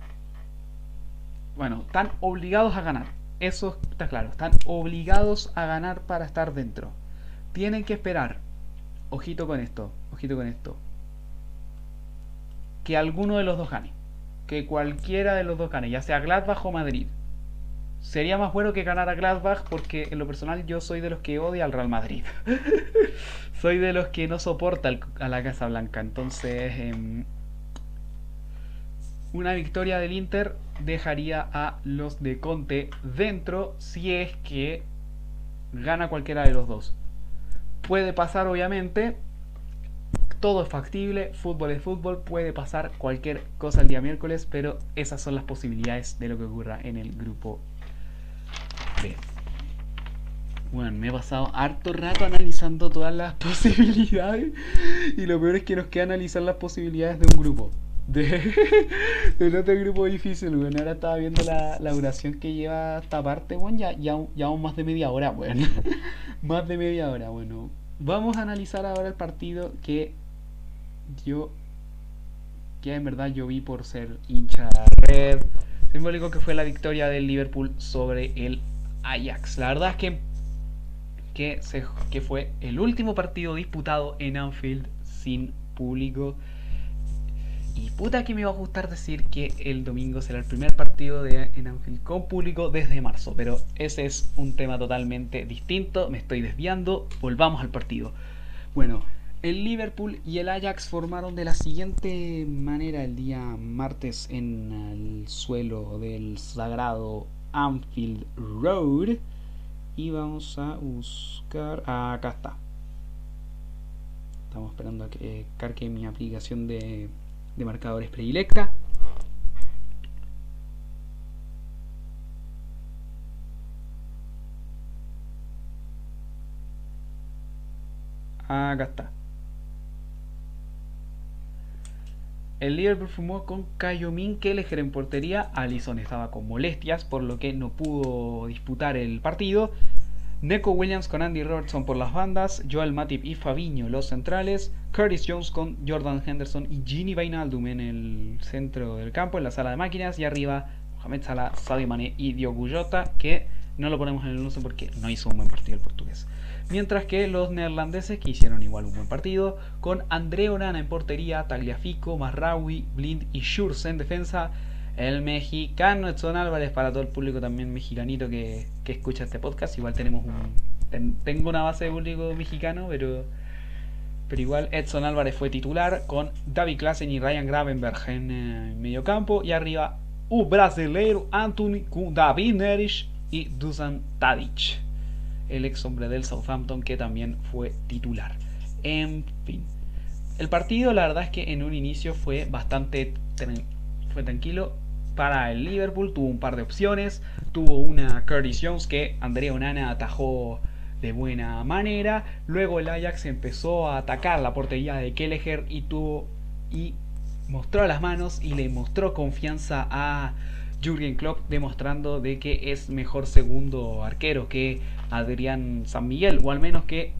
Speaker 1: bueno, están obligados a ganar. Eso está claro. Están obligados a ganar para estar dentro. Tienen que esperar. Ojito con esto. Con esto. Que alguno de los dos gane. Que cualquiera de los dos gane. Ya sea Gladbach o Madrid. Sería más bueno que ganara Gladbach porque en lo personal yo soy de los que odia al Real Madrid. soy de los que no soporta a la Casa Blanca. Entonces, em, una victoria del Inter dejaría a los de Conte dentro si es que gana cualquiera de los dos. Puede pasar obviamente, todo es factible, fútbol es fútbol, puede pasar cualquier cosa el día miércoles, pero esas son las posibilidades de lo que ocurra en el grupo bueno, me he pasado harto rato analizando todas las posibilidades. Y lo peor es que nos queda analizar las posibilidades de un grupo. De, del otro grupo difícil, bueno. Ahora estaba viendo la, duración que lleva esta parte, bueno, ya, ya, ya más de media hora, bueno. más de media hora, bueno. Vamos a analizar ahora el partido que yo, que en verdad yo vi por ser hincha red. Simbólico que fue la victoria del Liverpool sobre el Ajax. La verdad es que, que, fue el último partido disputado en Anfield sin público. Y puta que me va a gustar decir que el domingo será el primer partido de, en Anfield con público desde marzo. Pero ese es un tema totalmente distinto. Me estoy desviando. Volvamos al partido. Bueno, el Liverpool y el Ajax formaron de la siguiente manera el día martes en el suelo del sagrado Anfield Road. Y vamos a buscar. acá está. Estamos esperando a que cargue mi aplicación de, de marcadores predilecta. Acá está. El Liverpool fumó con Kayomin Kelleher en portería. Allison estaba con molestias, por lo que no pudo disputar el partido. Neco Williams con Andy Robertson por las bandas, Joel Matip y Fabiño los centrales, Curtis Jones con Jordan Henderson y Gini Vainaldum en el centro del campo, en la sala de máquinas, y arriba Mohamed Salah, Sadio Mane y Diogo Jota, que no lo ponemos en el 11 porque no hizo un buen partido el portugués. Mientras que los neerlandeses que hicieron igual un buen partido, con André Onana en portería, Tagliafico, Marraui, Blind y Schurz en defensa, el mexicano Edson Álvarez, para todo el público también mexicanito que, escucha este podcast. Igual tenemos un. tengo una base de público mexicano, pero. Pero igual Edson Álvarez fue titular con David Klassen y Ryan Gravenberg en eh, medio campo. Y arriba, un brasileiro Anthony David Neres y Dusan Tadic, el ex hombre del Southampton que también fue titular. En fin. El partido, la verdad es que en un inicio fue bastante fue tranquilo para el Liverpool. Tuvo un par de opciones. Tuvo una Curtis Jones que Andrea Onana atajó de buena manera. Luego el Ajax empezó a atacar la portería de Kelleher y tuvo y mostró las manos y le mostró confianza a Jürgen Klopp demostrando de que es mejor segundo arquero que Adrián San Miguel o al menos que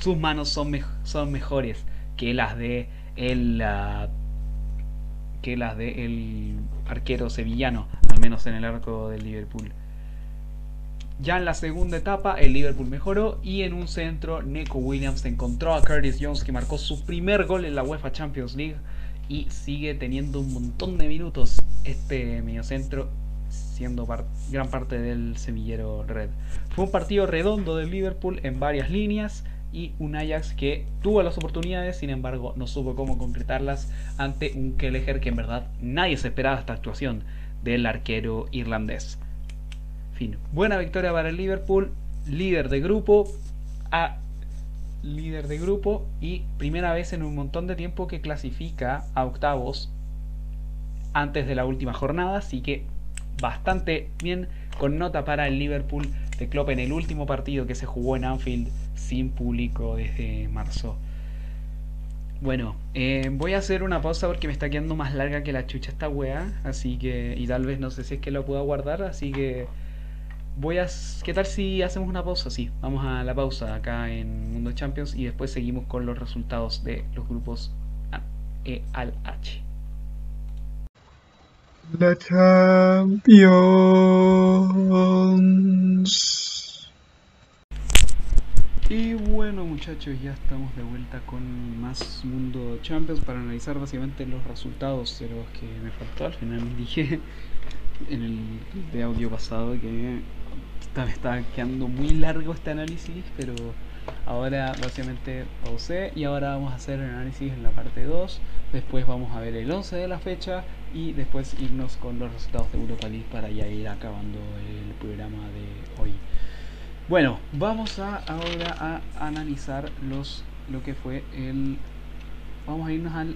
Speaker 1: sus manos son, son mejores que las de el ah, que las del arquero sevillano, al menos en el arco del Liverpool. Ya en la segunda etapa el Liverpool mejoró y en un centro Neco Williams encontró a Curtis Jones que marcó su primer gol en la UEFA Champions League y sigue teniendo un montón de minutos este mediocentro siendo gran parte del semillero red. Fue un partido redondo del Liverpool en varias líneas y un Ajax que tuvo las oportunidades, sin embargo no supo cómo concretarlas ante un Kelleher que en verdad nadie se esperaba esta actuación del arquero irlandés. Fin, buena victoria para el Liverpool, líder de grupo, a líder de grupo y primera vez en un montón de tiempo que clasifica a octavos antes de la última jornada, así que bastante bien con nota para el Liverpool de Klopp en el último partido que se jugó en Anfield sin público desde marzo. Bueno, eh, voy a hacer una pausa porque me está quedando más larga que la chucha esta wea, así que y tal vez no sé si es que lo puedo guardar, así que voy a ¿qué tal si hacemos una pausa? Sí, vamos a la pausa acá en Mundo Champions y después seguimos con los resultados de los grupos E al H.
Speaker 2: La Champions.
Speaker 1: Y bueno muchachos, ya estamos de vuelta con más Mundo Champions para analizar básicamente los resultados de los que me faltó. Al final dije en el de audio pasado que me estaba quedando muy largo este análisis, pero Ahora básicamente pausé y ahora vamos a hacer el análisis en la parte 2. Después vamos a ver el 11 de la fecha y después irnos con los resultados de Europa League para ya ir acabando el programa de hoy. Bueno, vamos a ahora a analizar los lo que fue el vamos a irnos al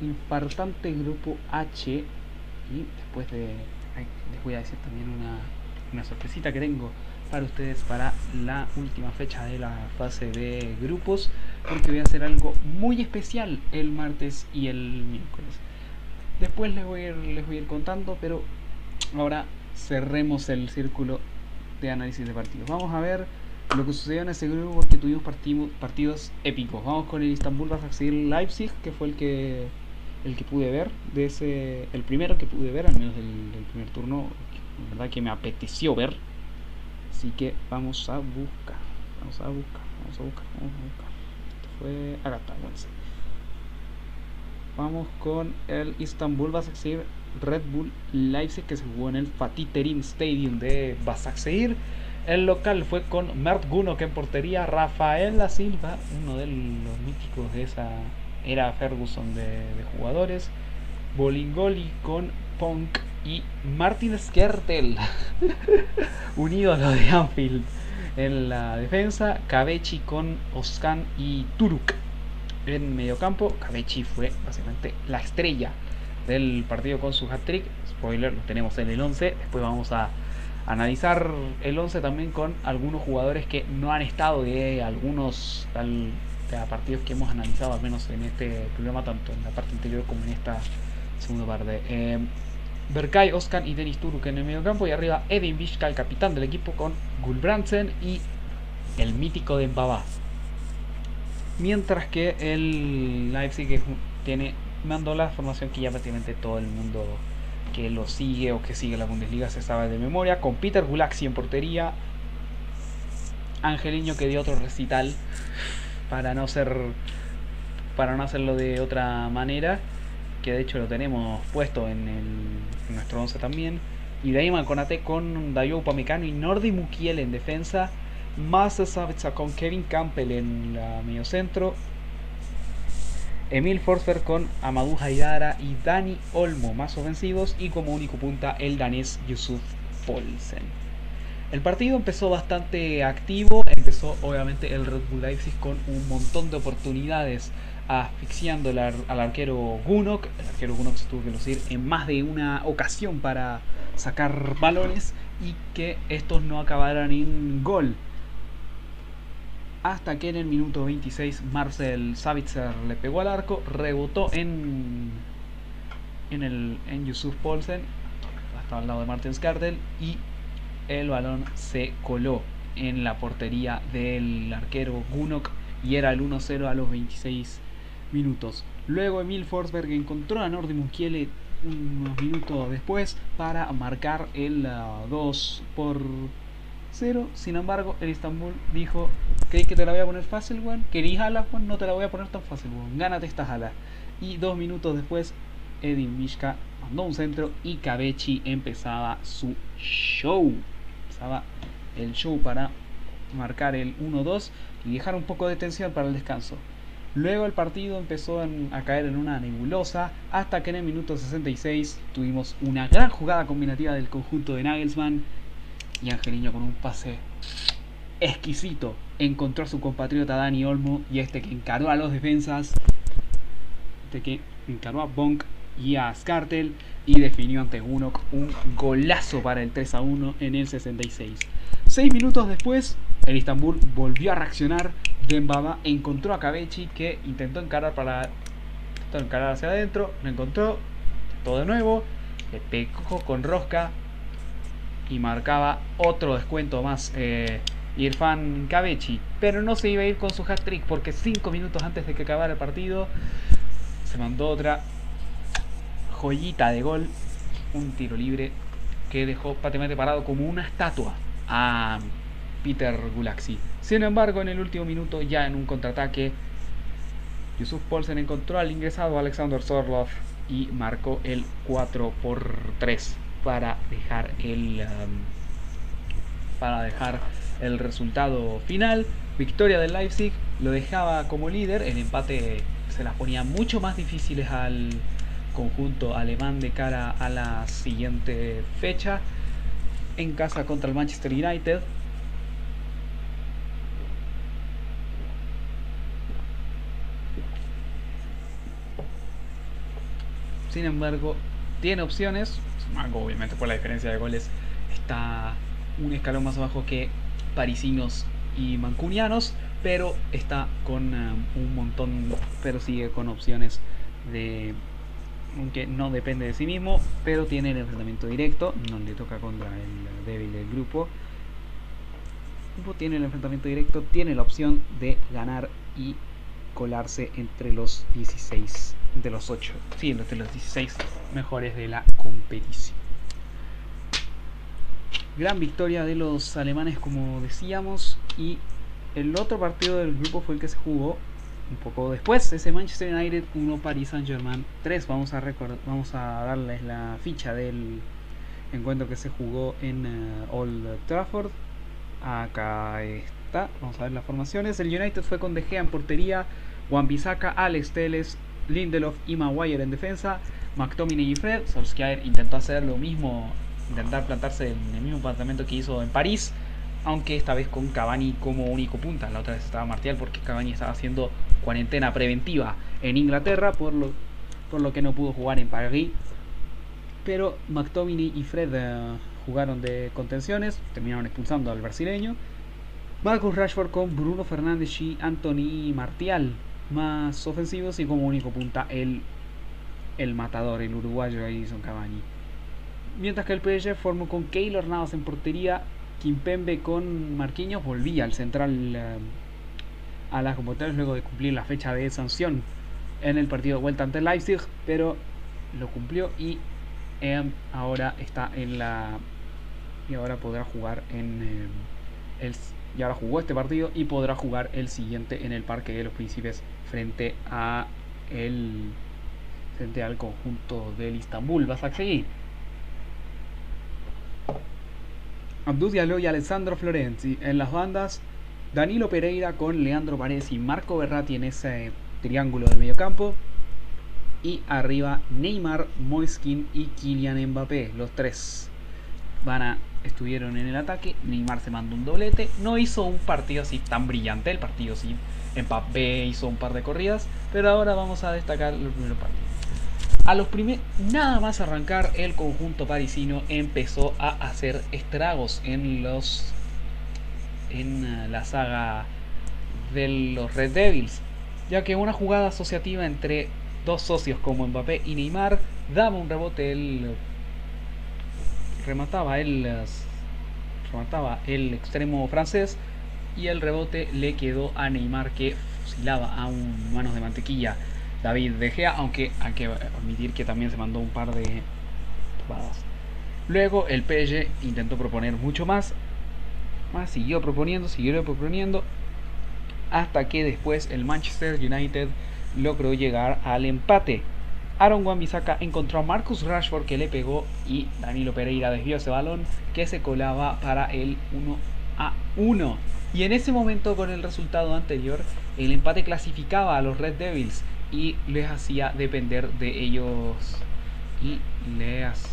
Speaker 1: importante grupo H y después de les voy a decir también una, una sorpresita que tengo para ustedes para la última fecha de la fase de grupos porque voy a hacer algo muy especial el martes y el miércoles. Después les voy a ir, les voy a ir contando pero ahora cerremos el círculo de análisis de partidos. Vamos a ver lo que sucedió en ese grupo porque tuvimos partidos épicos. Vamos con el Istanbul seguir Leipzig que fue el que el que pude ver de ese el primero que pude ver al menos del, primer turno verdad que me apeteció ver Así que vamos a buscar. Vamos a buscar. Vamos a buscar. Vamos a buscar. Esto fue. Acá está, Vamos con el Istanbul Basaksehir Red Bull Leipzig que se jugó en el Fatih Terim Stadium de Basaksehir. El local fue con Mert que en portería, Rafael La Silva, uno de los míticos de esa era Ferguson de, de jugadores, Bolingoli con Punk y Martin Skertel, un ídolo de Anfield en la defensa, Cabechi con Oskan y Turuk en mediocampo. Cabechi fue básicamente la estrella del partido con su hat-trick. Spoiler, lo tenemos en el 11. Después vamos a analizar el 11 también con algunos jugadores que no han estado de algunos a partidos que hemos analizado, al menos en este programa, tanto en la parte anterior como en esta segunda parte. Eh, Berkay, Oskan y Denis Turuk en el medio campo y arriba Edin Vizca, el capitán del equipo, con Gulbrandsen y el mítico de Mbaba. Mientras que el Leipzig tiene mandó la formación que ya prácticamente todo el mundo que lo sigue o que sigue la Bundesliga se sabe de memoria, con Peter Gulaxi en portería, Angeliño que dio otro recital para no ser para no hacerlo de otra manera, que de hecho lo tenemos puesto en, nuestro 11 también, y de ahí Conate con Dayo Upamecano y Nordi Mukiel en defensa, más Savitza con Kevin Campbell en la medio centro, Emil Forsberg con Amadou Haidara y Dani Olmo más ofensivos y como único punta el danés Yusuf Polsen. El partido empezó bastante activo, empezó obviamente el Red Bull Leipzig con un montón de oportunidades asfixiando al, arquero Gunok. El arquero Gunok se tuvo que lucir en más de una ocasión para sacar balones y que estos no acabaran en gol hasta que en el minuto 26 Marcel Savitzer le pegó al arco, rebotó en en el en Yusuf Polsen hasta al lado de Martin Skartel y el balón se coló en la portería del arquero Gunok y era el 1-0 a los 26 minutos. Luego Emil Forsberg encontró a Nordi Mukiele unos minutos después para marcar el 2 uh, por 0. Sin embargo, el Istanbul dijo: ¿Crees que te la voy a poner fácil, weón? ¿Querís alas, weón? No te la voy a poner tan fácil. Gánate estas alas. Y dos minutos después, Edin Mishka mandó un centro y Kabechi empezaba su show. Empezaba el show para marcar el 1-2 y dejar un poco de tensión para el descanso. Luego el partido empezó a caer en una nebulosa hasta que en el minuto 66 tuvimos una gran jugada combinativa del conjunto de Nagelsmann y Angeliño con un pase exquisito encontró a su compatriota Dani Olmo y este que encaró a los defensas, este que encaró a Bonk y a Skartel y definió ante Gunok un golazo para el 3 a 1 en el 66. Seis minutos después, el Istanbul volvió a reaccionar. Dembaba encontró a Kabechi que intentó encarar para intentó encarar hacia adentro, lo encontró todo de nuevo, le pegó con rosca, y marcaba otro descuento más eh, Irfan Kabechi. Pero no se iba a ir con su hat-trick porque 5 minutos antes de que acabara el partido se mandó otra joyita de gol, un tiro libre que dejó prácticamente parado como una estatua a Peter Gulaxi. Sin embargo, en el último minuto, ya en un contraataque, Yusuf Polsen encontró al ingresado Alexander Sorlov y marcó el 4 por 3 para dejar el um, para dejar el resultado final. Victoria del Leipzig lo dejaba como líder. El empate se las ponía mucho más difíciles al conjunto alemán de cara a la siguiente fecha. En casa contra el Manchester United. Sin embargo, tiene opciones obviamente por la diferencia de goles, está un escalón más abajo que parisinos y mancunianos, pero está con um, un montón, pero sigue con opciones de aunque no depende de sí mismo, pero tiene el enfrentamiento directo, no le toca contra el débil del grupo. Tiene el enfrentamiento directo, tiene la opción de ganar y colarse entre los 16 de los 8, sí, entre los 16 mejores de la competición. Gran victoria de los alemanes, como decíamos, y el otro partido del grupo fue el que se jugó un poco después, ese Manchester United 1 Paris Saint-Germain 3. Vamos a vamos a darles la ficha del encuentro que se jugó en eh, Old Trafford. Acá está, vamos a ver las formaciones. El United fue con De Gea en portería, Juan Bissaka, Alex Teles, Lindelof y Maguire en defensa, McTominay y Fred. Solskjaer intentó hacer lo mismo, intentar plantarse en el mismo planteamiento que hizo en París, aunque esta vez con Cavani como único punta. La otra vez estaba Martial porque Cavani estaba haciendo cuarentena preventiva en Inglaterra, por lo, por lo que no pudo jugar en París. Pero McTominay y Fred eh, jugaron de contenciones, terminaron expulsando al brasileño. Marcus Rashford con Bruno Fernández y Anthony Martial más ofensivos y como único punta el, el matador, el uruguayo Edison Cavani. Mientras que el PSG formó con Keylor Navas en portería, Kimpembe con Marquinhos volvía al central eh, a las convocatorias luego de cumplir la fecha de sanción en el partido de vuelta ante Leipzig, pero lo cumplió y eh, ahora está en la y ahora podrá jugar en eh, el y ahora jugó este partido y podrá jugar el siguiente en el Parque de los Príncipes frente a el frente al conjunto del Istanbul. Vas a seguir. Abdul Diallo y Alessandro Florenzi en las bandas. Danilo Pereira con Leandro Paredes y Marco Berratti en ese triángulo de medio campo. Y arriba Neymar, Moiskin y Kylian Mbappé. Los tres van a estuvieron en el ataque. Neymar se mandó un doblete. No hizo un partido así tan brillante. El partido sí. Mbappé hizo un par de corridas. Pero ahora vamos a destacar los primeros partidos. A los primeros, nada más arrancar, el conjunto parisino empezó a hacer estragos en los en eh, la saga de los Red Devils, ya que una jugada asociativa entre dos socios como Mbappé y Neymar daba un rebote remataba el, remataba el extremo francés y el rebote le quedó a Neymar que fusilaba a un manos de mantequilla David De Gea, aunque hay que admitir que también se mandó un par de Luego el PSG intentó proponer mucho más, más siguió proponiendo, siguió proponiendo, hasta que después el Manchester United logró llegar al empate. Aaron wan encontró a Marcus Rashford que le pegó y Danilo Pereira desvió ese balón que se colaba para el 1 a 1. Y en ese momento con el resultado anterior el empate clasificaba a los Red Devils y les hacía depender de ellos y les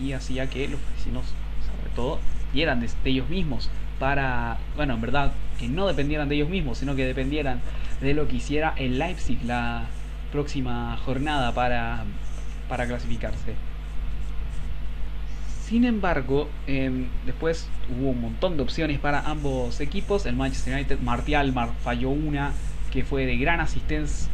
Speaker 1: y hacía que los vecinos sobre todo dieran de, de ellos mismos para bueno en verdad que no dependieran de ellos mismos sino que dependieran de lo que hiciera el Leipzig la próxima jornada para, para clasificarse. Sin embargo, em, después hubo un montón de opciones para ambos equipos. El Manchester United, Martial falló una que fue de gran asistencia,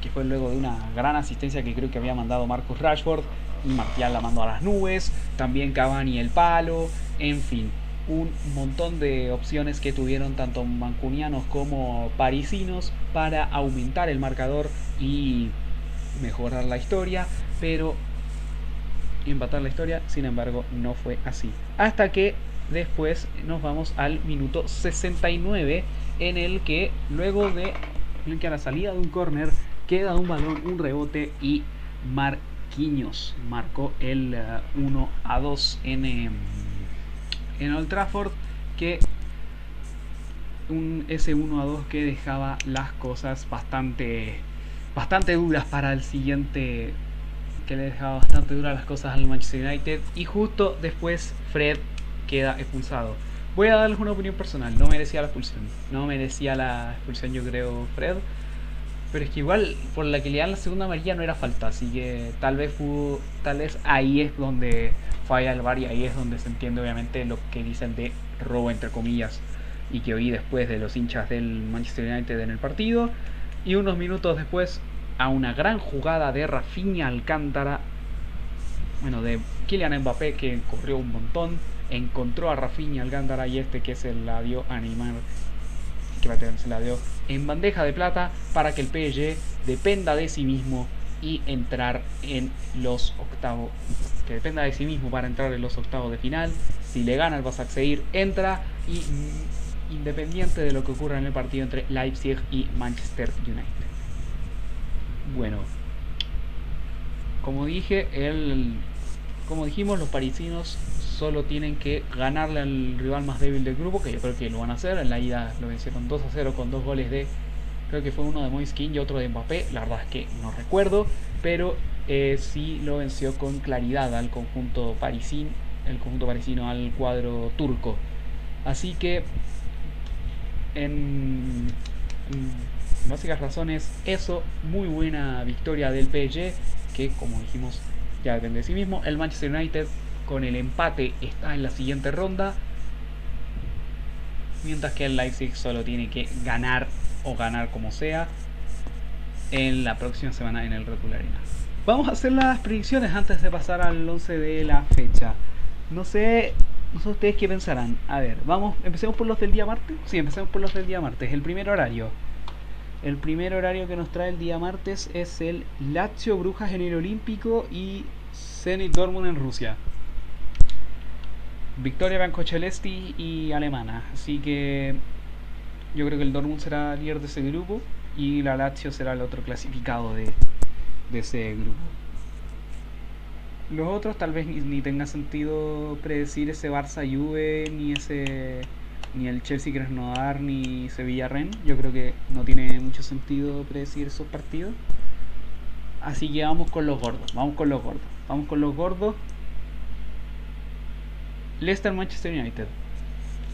Speaker 1: que fue luego de una gran asistencia que creo que había mandado Marcus Rashford. Y Martial la mandó a las nubes. También Cavani el palo. En fin, un montón de opciones que tuvieron tanto mancunianos como parisinos para aumentar el marcador y mejorar la historia, pero empatar la historia, sin embargo, no fue así. Hasta que después nos vamos al minuto 69 en el que luego de que a la salida de un corner queda un balón, un rebote y Marquinhos marcó el 1 uh, a 2 en em, en Old Trafford que un ese 1 a 2 que dejaba las cosas bastante bastante duras para el siguiente que le dejaba bastante duras las cosas al Manchester United y justo después Fred queda expulsado. Voy a darles una opinión personal, no merecía la expulsión, no merecía la expulsión yo creo Fred, pero es que igual por la que le dan la segunda amarilla no era falta, así que tal vez fue, tal vez ahí es donde falla el y ahí es donde se entiende obviamente lo que dicen de robo entre comillas y que oí después de los hinchas del Manchester United en el partido y unos minutos después a una gran jugada de Rafinha Alcántara bueno de Kylian Mbappé que corrió un montón encontró a Rafinha Alcántara y este que se la dio a Neymar que se la dio en bandeja de plata para que el PSG dependa de sí mismo y entrar en los octavos. Que dependa de sí mismo para entrar en los octavos de final. Si le gana el seguir entra y mm, independiente de lo que ocurra en el partido entre Leipzig y Manchester United. Bueno, como dije, el, como dijimos, los parisinos solo tienen que ganarle al rival más débil del grupo, que yo creo que lo van a hacer. En la ida lo vencieron 2 a 0 con dos goles de Creo que fue uno de Moiskin y otro de Mbappé. La verdad es que no recuerdo. Pero eh, sí lo venció con claridad al conjunto parisino. El conjunto parisino al cuadro turco. Así que en, básicas razones eso. Muy buena victoria del PSG. Que como dijimos ya depende de sí mismo. El Manchester United con el empate está en la siguiente ronda mientras que el Leipzig solo tiene que ganar o ganar como sea en la próxima semana en el Red. Vamos a hacer las predicciones antes de pasar al 11 de la fecha. No sé, no sé ustedes qué pensarán. A ver, vamos, empecemos por los del día martes. Sí, empecemos por los del día martes. El primer horario. El primer horario que nos trae el día martes es el Lazio Brujas en el Olímpico y Zenit Dortmund en Rusia. Victoria Celesti y alemana. Así que yo creo que el Dortmund será líder de ese grupo y la Lazio será el otro clasificado de, de ese grupo. Los otros tal vez ni, ni tenga sentido predecir ese Barça Juve ni ese ni el Chelsea Krasnodar ni Sevilla Ren. Yo creo que no tiene mucho sentido predecir esos partidos. Así que vamos con los gordos, vamos con los gordos. Vamos con los gordos. Leicester Manchester United.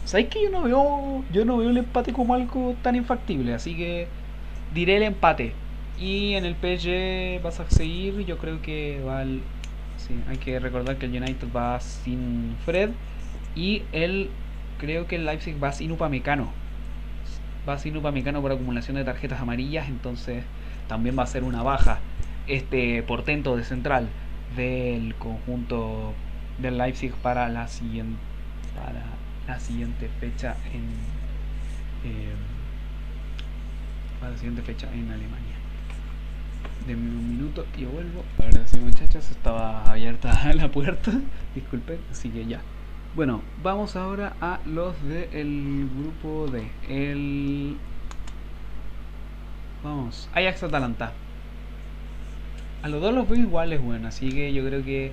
Speaker 1: ¿Sabéis que yo no veo yo no veo el empate como algo tan infactible? Así que diré el empate. Y en el PSG vas a seguir, yo creo que va al, sí, hay que recordar que el United va sin Fred y el creo que el Leipzig va sin Upamecano. Va sin Upamecano por acumulación de tarjetas amarillas, entonces también va a ser una baja este portento de central del conjunto del Leipzig para la siguiente para la siguiente fecha en eh, para la siguiente fecha en Alemania. Denme un minuto y vuelvo. Ahora sí muchachos, estaba abierta la puerta. Disculpen, así que ya. Bueno, vamos ahora a los del grupo D. El. Vamos, Ajax Atalanta. A los dos los veo iguales, bueno, así que yo creo que.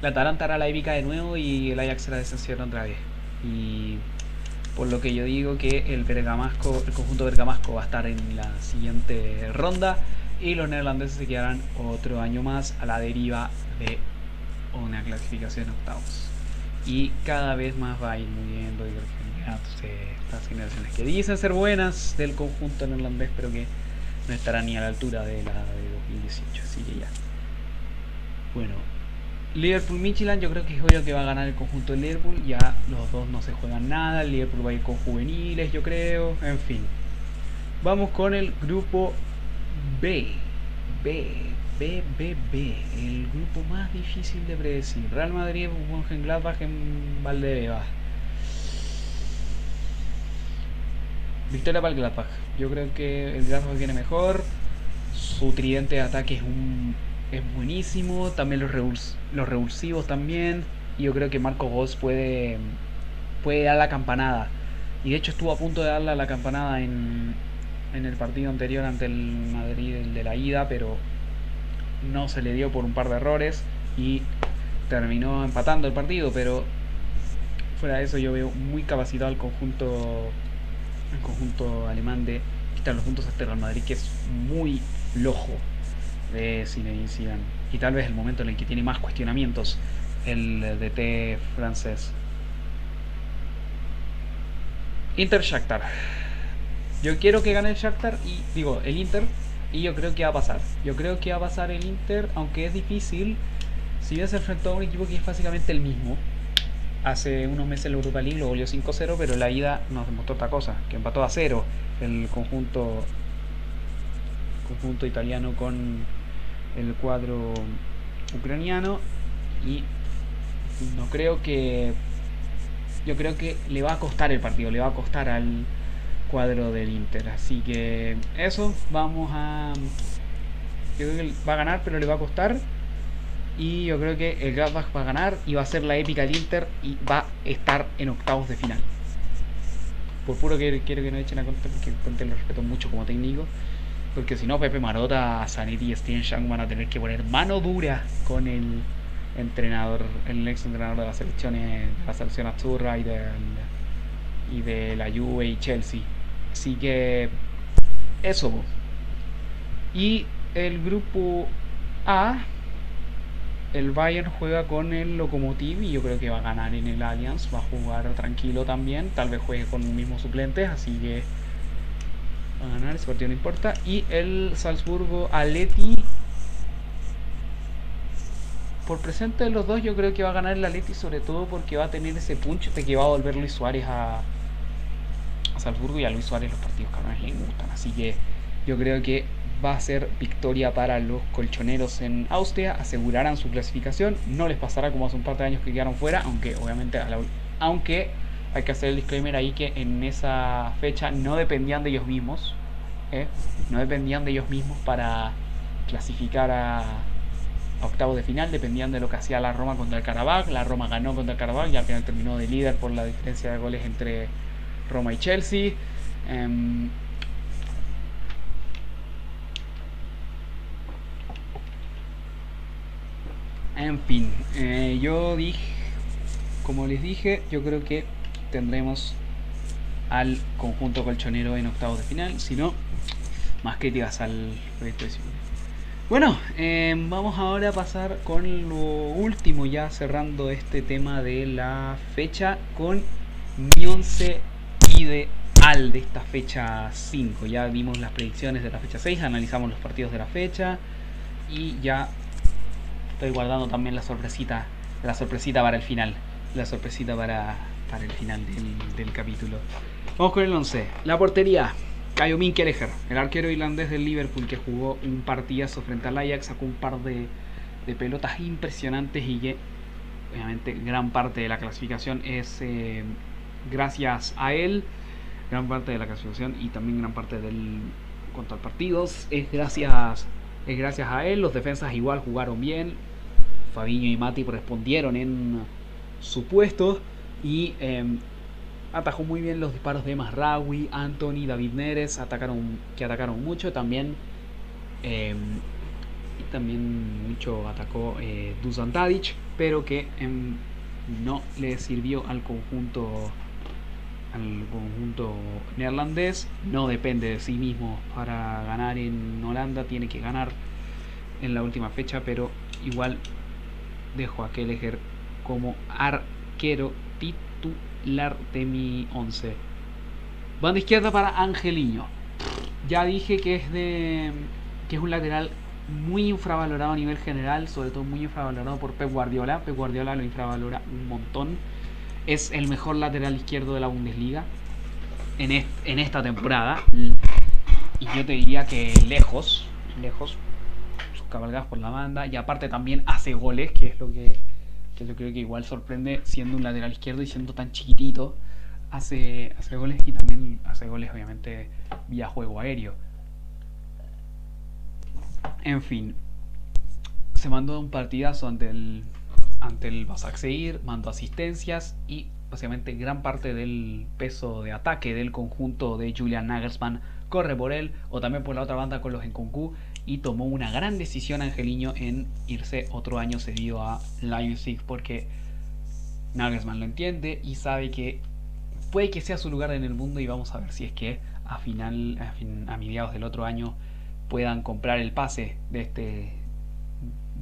Speaker 1: La Atalanta hará la épica de nuevo y el Ajax será desanciado otra vez. Y por lo que yo digo que el Bergamasco, el conjunto Bergamasco va a estar en la siguiente ronda y los neerlandeses se quedarán otro año más a la deriva de una clasificación octavos. Y cada vez más va a ir muriendo estas generaciones que dicen ser buenas del conjunto neerlandés, pero que no estarán ni a la altura de la de 2018. Así que ya. Bueno, Liverpool Michelin, yo creo que es obvio que va a ganar el conjunto de Liverpool. Ya los dos no se juegan nada. Liverpool va a ir con juveniles, yo creo. En fin. Vamos con el grupo B. B. B, B, B. El grupo más difícil de predecir. Real Madrid, Mönchengladbach en Valdebebas. Victoria para el Gladbach. Yo creo que el Gladbach viene mejor. Su tridente de ataque es un es buenísimo. También los, los revulsivos también. Y yo creo que Marco Goss puede, puede dar la campanada. Y de hecho estuvo a punto de darle la campanada en, en el partido anterior ante el Madrid el de la ida, pero no se le dio por un par de errores y terminó empatando el partido, pero fuera de eso yo veo muy capacitado al conjunto el conjunto alemán de quitar los puntos a este Real Madrid que es muy lojo de Zinedine Zidane. Y tal vez el momento en el que tiene más cuestionamientos el DT francés. Inter Shakhtar. Yo quiero que gane el Shakhtar y digo el Inter y yo creo que va a pasar. Yo creo que va a pasar el Inter, aunque es difícil. Si bien se enfrentó a un equipo que es básicamente el mismo. Hace unos meses el Europa lo volvió 5-0, pero la ida nos demostró otra cosa, que empató a cero el conjunto conjunto italiano con el cuadro ucraniano y no creo que yo creo que le va a costar el partido, le va a costar al cuadro del Inter, así que eso vamos a va a ganar, pero le va a costar y yo creo que el Gladbach va a ganar y va a ser la épica del Inter y va a estar en octavos de final. Por puro que quiero que no echen a contar porque Conte lo respeto mucho como técnico. Porque si no, Pepe Marota, Sanity y Steven van a tener que poner mano dura con el entrenador, el ex entrenador de las selecciones, la selección Azurra y, y de la Juve y Chelsea. Así que eso. Y el grupo A, el Bayern juega con el Lokomotiv y yo creo que va a ganar en el Allianz. Va a jugar tranquilo también. Tal vez juegue con los mismos suplentes, así que a ganar, ese partido no importa. Y el Salzburgo Aleti. por presente de los dos, yo creo que va a ganar el Atleti, sobre todo porque va a tener ese punch de que va a volver Luis Suárez a, Salzburgo y a Luis Suárez los partidos que le gustan. Así que yo creo que va a ser victoria para los colchoneros en Austria, asegurarán su clasificación, no les pasará como hace un par de años que quedaron fuera, aunque obviamente aunque hay que hacer el disclaimer ahí que en esa fecha no dependían de ellos mismos, ¿eh? no dependían de ellos mismos para clasificar a, octavos de final, dependían de lo que hacía la Roma contra el Karabakh. La Roma ganó contra el Karabakh y al final terminó de líder por la diferencia de goles entre Roma y Chelsea. Em, en fin, eh, yo dije, como les dije, yo creo que tendremos al conjunto colchonero en octavos de final. Si no, más críticas al proyecto de bueno, em, vamos ahora a pasar con lo último, ya cerrando este tema de la fecha con mi 11 ideal de esta fecha 5. Ya vimos las predicciones de la fecha 6, analizamos los partidos de la fecha y ya estoy guardando también la sorpresita, la sorpresita para el final, la sorpresita para, para el final del, del capítulo. Vamos con el 11. La portería. Caio Kelleher, el arquero irlandés del Liverpool que jugó un partidazo frente al Ajax, sacó un par de, pelotas impresionantes y que obviamente gran parte de la clasificación es eh, gracias a él, gran parte de la clasificación y también gran parte del contra partidos es gracias es gracias a él, los defensas igual jugaron bien, Fabiño y Mati respondieron en su puesto y em, atajó muy bien los disparos de Masraoui, Anthony, David Neres, atacaron, que atacaron mucho. También, em, y también mucho atacó eh, Dusan Tadic, pero que em, no le sirvió al conjunto al conjunto neerlandés. No depende de sí mismo para ganar en Holanda, tiene que ganar en la última fecha, pero igual dejo a Kelleher como arquero titular de mi 11. Banda izquierda para Angeliño. Ya dije que es de que es un lateral muy infravalorado a nivel general, sobre todo muy infravalorado por Pep Guardiola. Pep Guardiola lo infravalora un montón. Es el mejor lateral izquierdo de la Bundesliga en, en esta temporada. Y yo te diría que lejos, lejos, sus cabalgadas por la banda. Y aparte también hace goles, que es lo que yo creo que igual sorprende siendo un lateral izquierdo y siendo tan chiquitito. Hace, hace goles y también hace goles obviamente vía juego aéreo. En fin, se mandó un partidazo ante el, ante el Basaksehir, mandó asistencias y básicamente gran parte del peso de ataque del conjunto de Julian Nagelsmann corre por él o también por la otra banda con los Nkunku y tomó una gran decisión Angeliño en irse otro año cedido a Leipzig porque Nagelsmann lo entiende y sabe que puede que sea su lugar en el mundo y vamos a ver si es que a final a, mediados del otro año puedan comprar el pase de este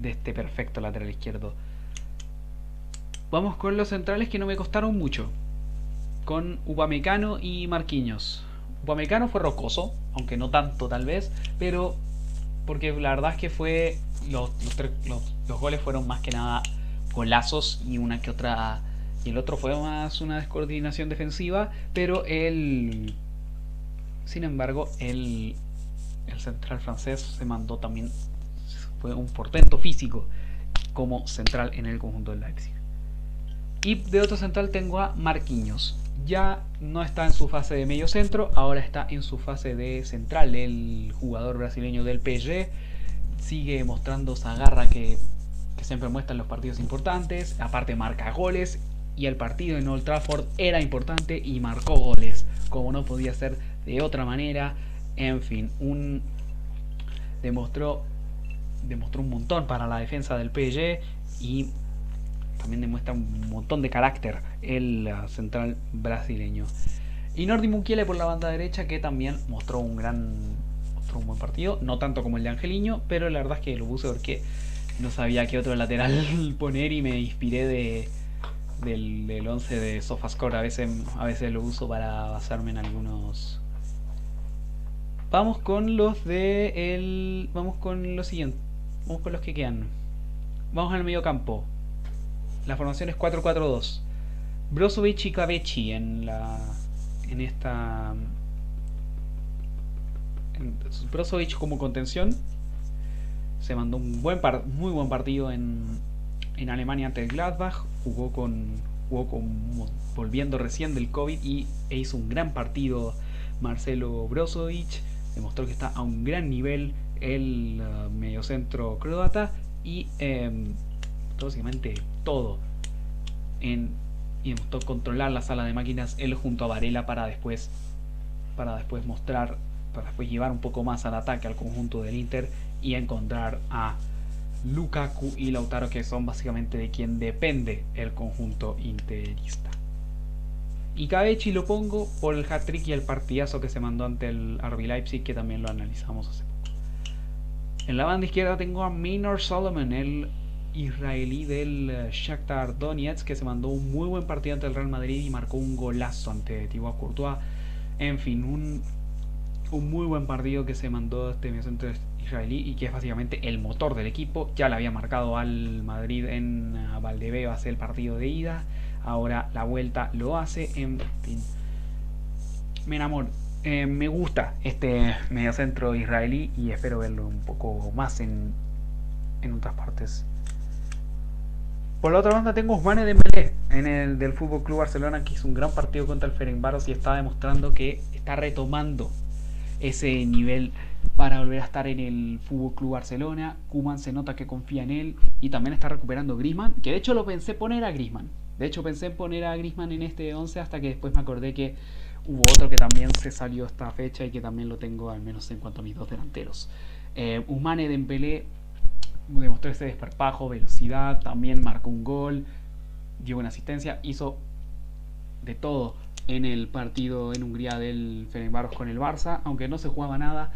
Speaker 1: de este perfecto lateral izquierdo. Vamos con los centrales que no me costaron mucho. Con Upamecano y Marquinhos. Upamecano fue rocoso, aunque no tanto tal vez, pero porque la verdad es que fue los, los, goles fueron más que nada golazos y una que otra y el otro fue más una descoordinación defensiva pero el sin embargo el, el central francés se mandó también fue un portento físico como central en el conjunto del Leipzig. Y de otro central tengo a Marquinhos ya no está en su fase de medio centro, ahora está en su fase de central. El jugador brasileño del PSG sigue mostrando esa garra que, siempre muestra en los partidos importantes. Aparte marca goles y el partido en Old Trafford era importante y marcó goles, como no podía ser de otra manera. En fin, un demostró demostró un montón para la defensa del PSG y también demuestra un montón de carácter el central brasileño. Y Nordi Mukiele por la banda derecha que también mostró un gran mostró un buen partido, no tanto como el de Angeliño, pero la verdad es que lo puse porque no sabía qué otro lateral poner y me inspiré de del, del 11 de Sofascore. A veces, a veces lo uso para basarme en algunos. Vamos con los de el. Vamos con los siguientes. Vamos con los que quedan. vamos al medio campo. La formación es 4-4-2. Brozovic y Kavechi en la. en esta. En, Brozovic como contención. Se mandó un buen muy buen partido en, en Alemania ante el Gladbach. Jugó con. jugó con. volviendo recién del COVID y e hizo un gran partido Marcelo Brozovic. Demostró que está a un gran nivel el uh, mediocentro croata y em, básicamente todo en demostró controlar la sala de máquinas él junto a Varela para después para después mostrar para después llevar un poco más al ataque al conjunto del Inter y encontrar a Lukaku y Lautaro que son básicamente de quien depende el conjunto interista. Y Cabechi lo pongo por el hat-trick y el partidazo que se mandó ante el RB Leipzig que también lo analizamos hace poco. En la banda izquierda tengo a Minor Solomon, el israelí del eh, Shakhtar Donetsk que se mandó un muy buen partido ante el Real Madrid y marcó un golazo ante Thibaut Courtois. En fin, un, muy buen partido que se mandó este mediocentro israelí y que es básicamente el motor del equipo. Ya le había marcado al Madrid en eh, Valdebeo hace el partido de ida. Ahora la vuelta lo hace. En fin, me enamoro. Eh, me gusta este mediocentro israelí y espero verlo un poco más en, en otras partes por la otra banda tengo Usmane Dembélé en el del Fútbol Club Barcelona que hizo un gran partido contra el Ferencváros y está demostrando que está retomando ese nivel para volver a estar en el Fútbol Club Barcelona. Kuman se nota que confía en él y también está recuperando Grisman, que de hecho lo pensé poner a Grisman. De hecho pensé en poner a Grisman en este 11 hasta que después me acordé que hubo otro que también se salió esta fecha y que también lo tengo al menos en cuanto a mis dos delanteros. Eh, Usmane Dembélé demostró ese desparpajo, velocidad, también marcó un gol, dio una asistencia, hizo de todo en el partido en Hungría del Fenerbahce con el Barça, aunque no se jugaba nada,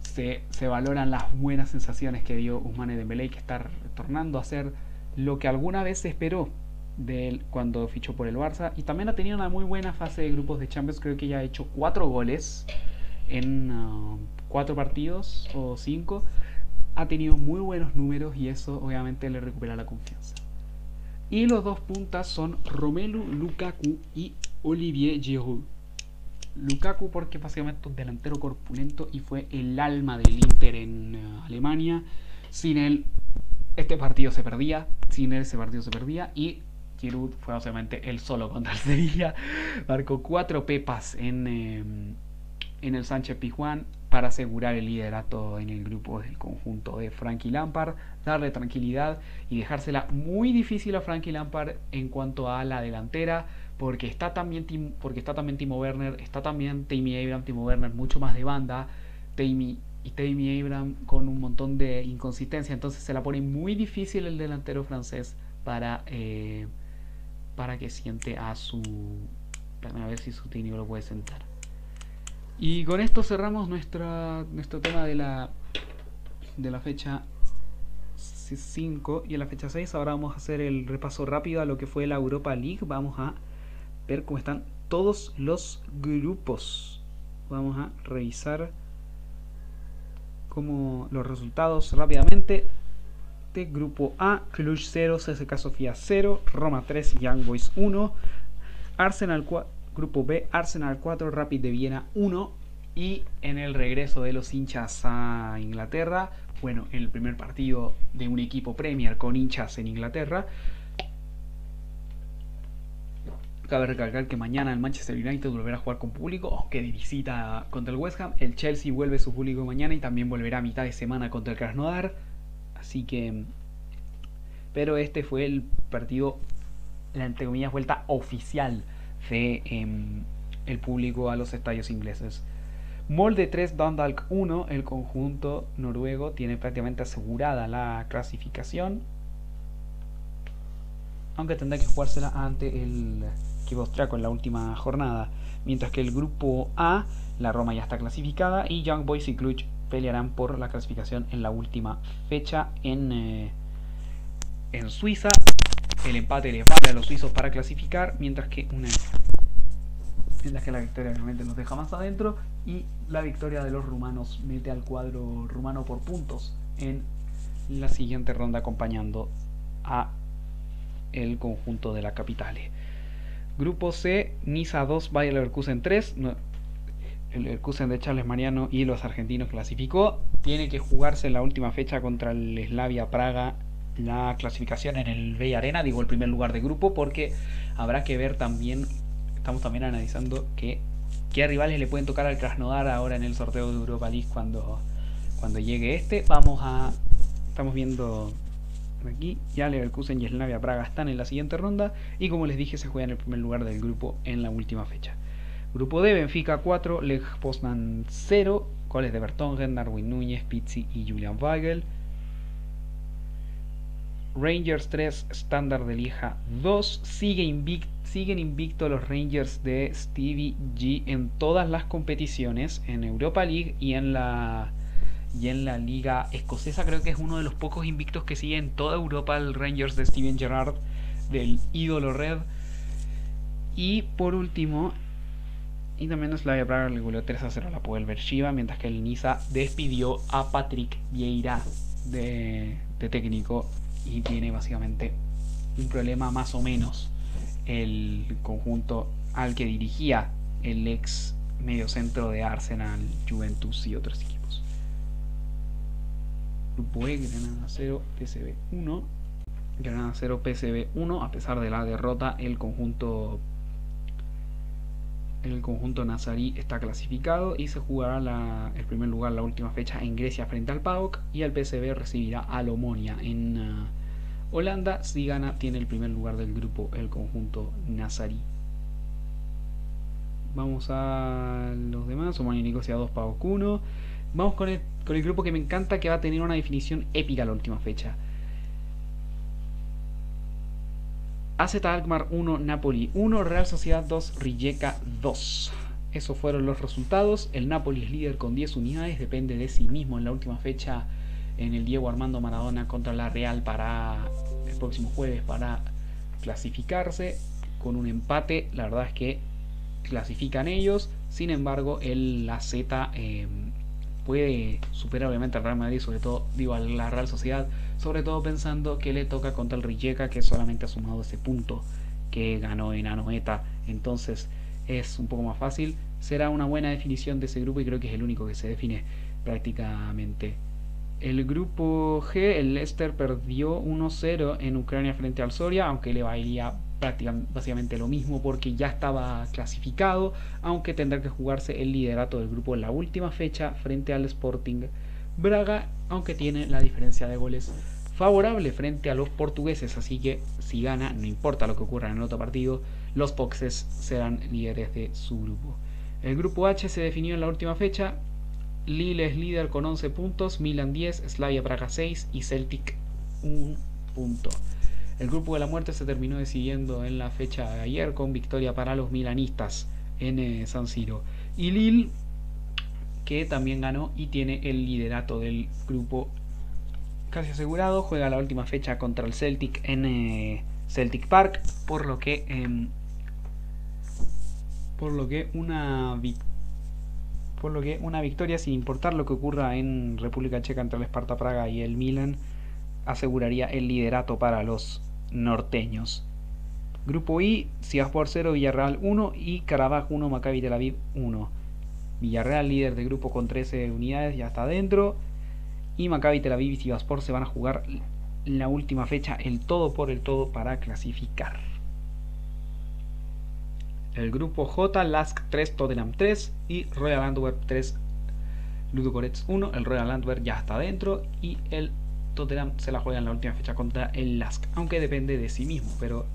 Speaker 1: se, valoran las buenas sensaciones que dio Usmane Dembélé que está retornando a ser lo que alguna vez se esperó de él cuando fichó por el Barça. Y también ha tenido una muy buena fase de grupos de Champions, creo que ya ha hecho cuatro goles en uh, cuatro partidos o cinco ha tenido muy buenos números y eso obviamente le recupera la confianza. Y los dos puntas son Romelu Lukaku y Olivier Giroud. Lukaku porque básicamente un delantero corpulento y fue el alma del Inter en eh, Alemania. Sin él este partido se perdía, sin él ese partido se perdía y Giroud fue básicamente el solo contra el Sevilla. Marcó cuatro pepas en, eh, en el Sánchez Pizjuán para asegurar el liderato en el grupo del conjunto de Frankie Lampard, darle tranquilidad y dejársela muy difícil a Frankie Lampard en cuanto a la delantera, porque está también porque está también Timo Werner, está también Tammy Abraham, Timo Werner mucho más de banda, Tammy y Tammy Abraham con un montón de inconsistencia, entonces se la pone muy difícil el delantero francés para eh, para que siente a su a ver si su lo puede sentar. Y con esto cerramos nuestra, nuestro tema de la, de la fecha 5 y en la fecha 6 ahora vamos a hacer el repaso rápido a lo que fue la Europa League. Vamos a ver cómo están todos los grupos. Vamos a revisar como los resultados rápidamente. De grupo A, Cluj 0, CSK Sofía 0, Roma 3, Young Boys 1, Arsenal 4. Grupo B, Arsenal 4, Rapid de Viena 1. Y en el regreso de los hinchas a Inglaterra, bueno, en el primer partido de un equipo Premier con hinchas en Inglaterra, Cabe recalcar que mañana el Manchester United volverá a jugar con público, aunque de visita contra el West Ham. El Chelsea vuelve su público mañana y también volverá a mitad de semana contra el Krasnodar. Así que. Pero este fue el partido, la entre comillas, vuelta oficial de em, el público a los estadios ingleses. Molde 3, Dundalk 1, el conjunto noruego tiene prácticamente asegurada la clasificación. Aunque tendrá que jugársela ante el equipo austriaco en la última jornada. Mientras que el grupo A, la Roma ya está clasificada y Young Boys y Cluj pelearán por la clasificación en la última fecha en, eh, en Suiza el empate les vale a los suizos para clasificar, mientras que una mientras que la victoria realmente nos deja más adentro y la victoria de los rumanos mete al cuadro rumano por puntos en la siguiente ronda acompañando a el conjunto de la capital. Grupo C, Niza 2, Bayer Leverkusen 3. el Leverkusen de Charles Mariano y los argentinos clasificó. Tiene que jugarse en la última fecha contra el Slavia Praga la clasificación en el Bay Arena, digo el primer lugar de grupo, porque habrá que ver también, estamos también analizando que, qué rivales le pueden tocar al Krasnodar ahora en el sorteo de Europa League cuando, cuando llegue este. Vamos a, estamos viendo aquí. Ya Leverkusen y Slavia Praga están en la siguiente ronda. Y como les dije, se juega en el primer lugar del grupo en la última fecha. Grupo D, Benfica 4, Lech Poznan 0. Goles de Bertongen, Darwin Núñez, Pizzi y Julian Weigel. Rangers 3, Standard de Lieja 2. siguen invicto los Rangers de Stevie G en todas las competiciones, en Europa League y en la y en la liga escocesa creo que es uno de los pocos invictos que sigue en toda Europa el Rangers de Steven Gerrard del ídolo red y por último y también Slavia Praga le goleó 3 a 0 a la Puebla Shiva mientras que el Niza despidió a Patrick Vieira de técnico y tiene básicamente un problema más o menos el conjunto al que dirigía el ex mediocentro de Arsenal, Juventus y otros equipos. Grupo E, Granada 0, PSV 1. Granada 0, PSV 1. A pesar de la derrota, el conjunto el conjunto nazarí está clasificado y se jugará el primer lugar la última fecha en Grecia frente al PAOK y el PSV recibirá al Omonia en uh, Holanda. Si gana, tiene el primer lugar del grupo el conjunto nazarí. Vamos a los demás. Omonia Nicosia 2, PAOK 1. Vamos con el, con el grupo que me encanta, que va a tener una definición épica la última fecha. AZ Alkmaar 1, Napoli 1, Real Sociedad 2, Rijeka 2. Esos fueron los resultados. El Napoli es líder con 10 unidades, depende de sí mismo en la última fecha en el Diego Armando Maradona contra la Real para el próximo jueves para clasificarse. Con un empate, la verdad es que clasifican ellos. Sin embargo, el la Z puede superar obviamente al Real Madrid, sobre todo, digo, a la Real Sociedad, sobre todo pensando que le toca contra el Rijeka, que solamente ha sumado ese punto que ganó en Anoeta. Entonces es un poco más fácil. Será una buena definición de ese grupo y creo que es el único que se define prácticamente. El grupo G, el Leicester perdió 1-0 en Ucrania frente al Soria, aunque le prácticamente básicamente lo mismo porque ya estaba clasificado, aunque tendrá que jugarse el liderato del grupo en la última fecha frente al Sporting Braga, aunque tiene la diferencia de goles favorable frente a los portugueses, así que si gana, no importa lo que ocurra en el otro partido, los Poxes serán líderes de su grupo. El grupo H se definió en la última fecha, Lille es líder con 11 puntos, Milan 10, Slavia Praga 6 y Celtic 1 punto. El grupo de la muerte se terminó decidiendo en la fecha de ayer con victoria para los milanistas en eh, San Siro. Y Lille, que también ganó y tiene el liderato del grupo casi asegurado, juega la última fecha contra el Celtic en eh, Celtic Park, por lo que em, por lo que una por lo que una victoria sin importar lo que ocurra en República Checa entre el Sparta Praga y el Milan aseguraría el liderato para los norteños. Grupo I, por 0, Villarreal 1 y Carabaj 1, Maccabi Tel Aviv 1. Villarreal líder de grupo con 13 unidades, ya está adentro. Y Maccabi Tel y Sivaspor se van a jugar la última fecha, el todo por el todo para clasificar. El grupo J, Lask 3, Tottenham 3 y Royal Antwerp 3, Ludogorets 1. El Royal Antwerp ya está adentro y el Tottenham se la juega en la última fecha contra el Lask, aunque depende de sí mismo, pero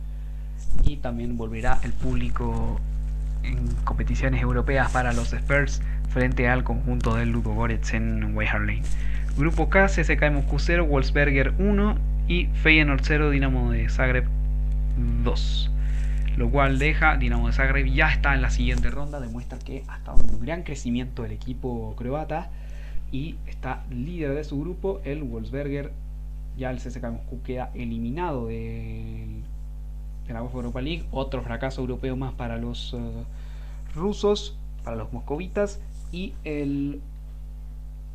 Speaker 1: y también volverá el público en competiciones europeas para los Spurs frente al conjunto del Ludo Goretz en Lane. Grupo K, CSKA Moscú 0, Wolfsberger 1 y Feyenoord 0, Dinamo de Zagreb 2. Lo cual deja Dinamo de Zagreb ya está en la siguiente ronda, demuestra que ha estado en un gran crecimiento el equipo croata y está líder de su grupo, el Wolfsberger. Ya el CSKA Moscú queda eliminado de, de la Europa League. Otro fracaso europeo más para los eh, rusos, para los moscovitas. Y el.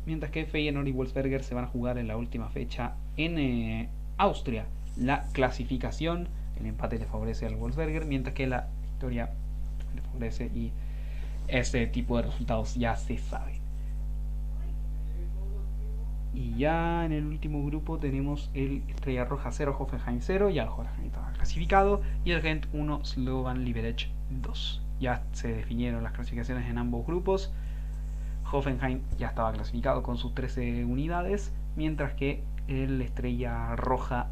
Speaker 1: Mientras que Feyenoord y Wolfsberger se van a jugar en la última fecha en eh, Austria. la clasificación. El empate le favorece al Wolfsberger, mientras que la victoria le favorece y ese tipo de resultados ya se saben. Y ya en el último grupo tenemos el Estrella Roja 0, Hoffenheim 0, ya el Hoffenheim clasificado, y el Gent 1, Slovan Liberec 2. Ya se definieron las clasificaciones en ambos grupos. Hoffenheim ya estaba clasificado con sus 13 unidades, mientras que el Estrella Roja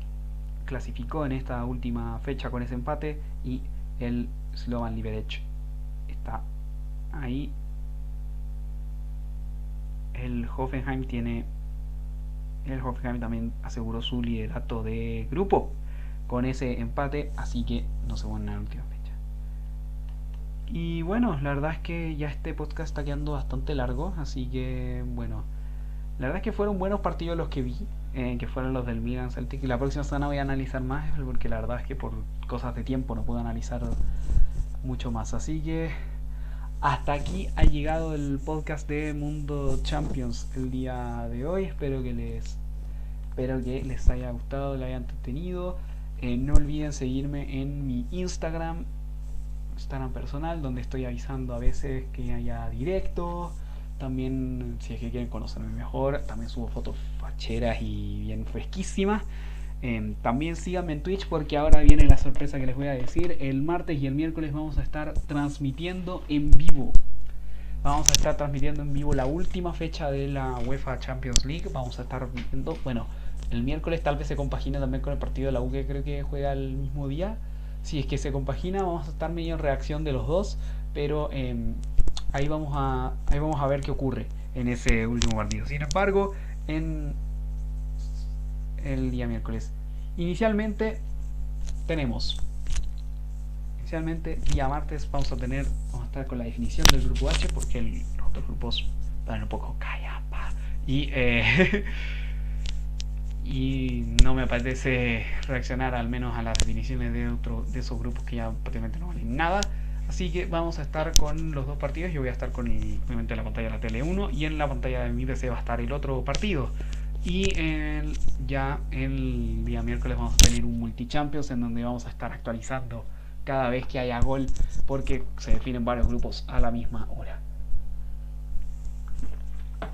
Speaker 1: clasificó en esta última fecha con ese empate y el Slovan Liberec está ahí. El Hoffenheim tiene el Hoffenheim también aseguró su liderato de grupo con ese empate, así que no se van en la última fecha. Y bueno, la verdad es que ya este podcast está quedando bastante largo, así que bueno, la verdad es que fueron buenos partidos los que vi, eh, que fueron los del Milan Celtic, y la próxima semana voy a analizar más, porque la verdad es que por cosas de tiempo no puedo analizar mucho más, así que hasta aquí ha llegado el podcast de Mundo Champions el día de hoy. Espero que les, espero que les haya gustado, les haya entretenido. Eh, no olviden seguirme en mi Instagram, Instagram personal, donde estoy avisando a veces que haya directo. También, si es que quieren conocerme mejor, también subo fotos facheras y bien fresquísimas. Em, también síganme en Twitch porque ahora viene la sorpresa que les voy a decir. El martes y el miércoles vamos a estar transmitiendo en vivo. Vamos a estar transmitiendo en vivo la última fecha de la UEFA Champions League. Vamos a estar viendo, bueno, el miércoles tal vez se compagine también con el partido de la U que creo que juega el mismo día. Si es que se compagina, vamos a estar medio en reacción de los dos. Pero em, ahí, vamos a, ahí vamos a ver qué ocurre en ese último partido. Sin embargo, en el día miércoles. Inicialmente tenemos. Inicialmente, día martes, vamos a tener. Vamos a estar con la definición del grupo H porque los otros grupos dan un poco callapa. Y. Eh, y no me apetece reaccionar al menos a las definiciones de otro de esos grupos que ya prácticamente no valen nada. Así que vamos a estar con los dos partidos. Yo voy a estar con obviamente la pantalla de la tele 1 y en la pantalla de mi PC va a estar el otro partido. Y ya el día miércoles vamos a tener un multi-champions en donde vamos a estar actualizando cada vez que haya gol porque se definen varios grupos a la misma hora.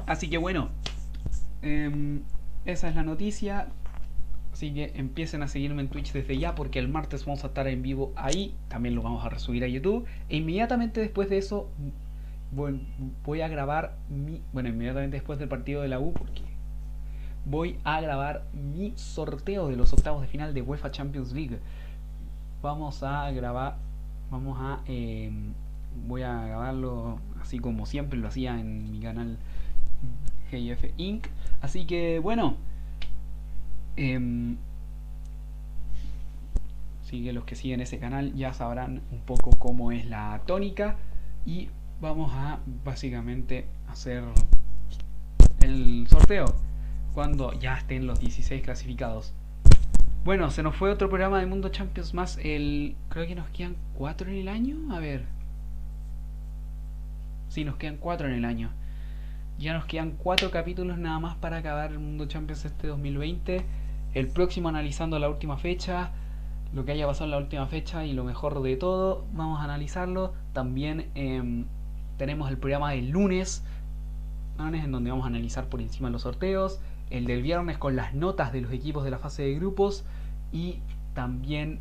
Speaker 1: Así que bueno, em, esa es la noticia. Así que empiecen a seguirme en Twitch desde ya porque el martes vamos a estar en vivo ahí. También lo vamos a resubir a YouTube. E inmediatamente después de eso voy a grabar mi... Bueno, inmediatamente después del partido de la U porque voy a grabar mi sorteo de los octavos de final de UEFA Champions League. Vamos a grabar, vamos a, em, voy a grabarlo así como siempre lo hacía en mi canal GF Inc. Así que bueno, eh, sigue los que siguen ese canal ya sabrán un poco cómo es la tónica y vamos a básicamente hacer el sorteo cuando ya estén los 16 clasificados. Bueno, se nos fue otro programa de Mundo Champions más. El, creo que nos quedan 4 en el año. A ver. Sí, nos quedan 4 en el año. Ya nos quedan 4 capítulos nada más para acabar el Mundo Champions este 2020. El próximo analizando la última fecha. Lo que haya pasado en la última fecha y lo mejor de todo. Vamos a analizarlo. También em, tenemos el programa del lunes. En donde vamos a analizar por encima los sorteos el del viernes con las notas de los equipos de la fase de grupos y también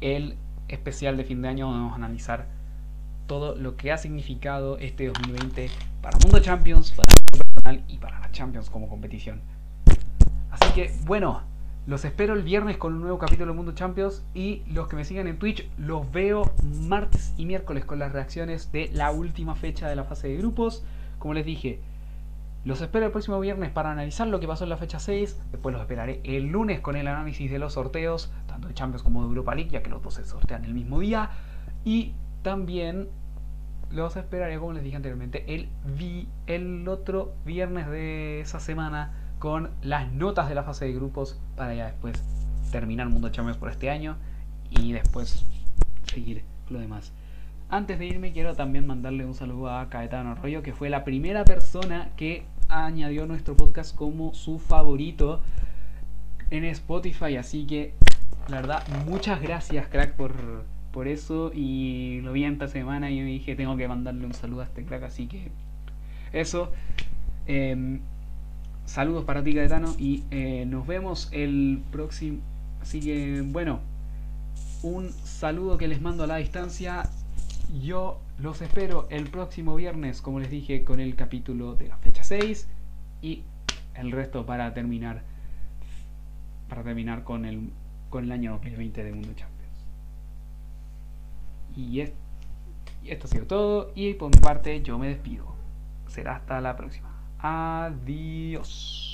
Speaker 1: el especial de fin de año donde vamos a analizar todo lo que ha significado este 2020 para Mundo Champions, para el personal y para la Champions como competición. Así que bueno, los espero el viernes con un nuevo capítulo de Mundo Champions y los que me sigan en Twitch los veo martes y miércoles con las reacciones de la última fecha de la fase de grupos. Como les dije, los espero el próximo viernes para analizar lo que pasó en la fecha 6. Después los esperaré el lunes con el análisis de los sorteos, tanto de Champions como de Europa League, ya que los dos se sortean el mismo día. Y también los esperaré, como les dije anteriormente, el, vi el otro viernes de esa semana con las notas de la fase de grupos para ya después terminar Mundo Champions por este año y después seguir lo demás. Antes de irme quiero también mandarle un saludo a Caetano Arroyo, que fue la primera persona que añadió nuestro podcast como su favorito. en Spotify, así que la verdad, muchas gracias, crack, por, por eso. Y lo vi esta semana y yo dije, tengo que mandarle un saludo a este crack, así que eso. Em, saludos para ti, Caetano, y eh, nos vemos el próximo. Así que, bueno, un saludo que les mando a la distancia. Yo los espero el próximo viernes, como les dije, con el capítulo de la fecha 6 y el resto para terminar para terminar con el con el año 2020 de Mundo Champions. Y, y esto ha sido todo y por mi parte yo me despido. Será hasta la próxima. Adiós.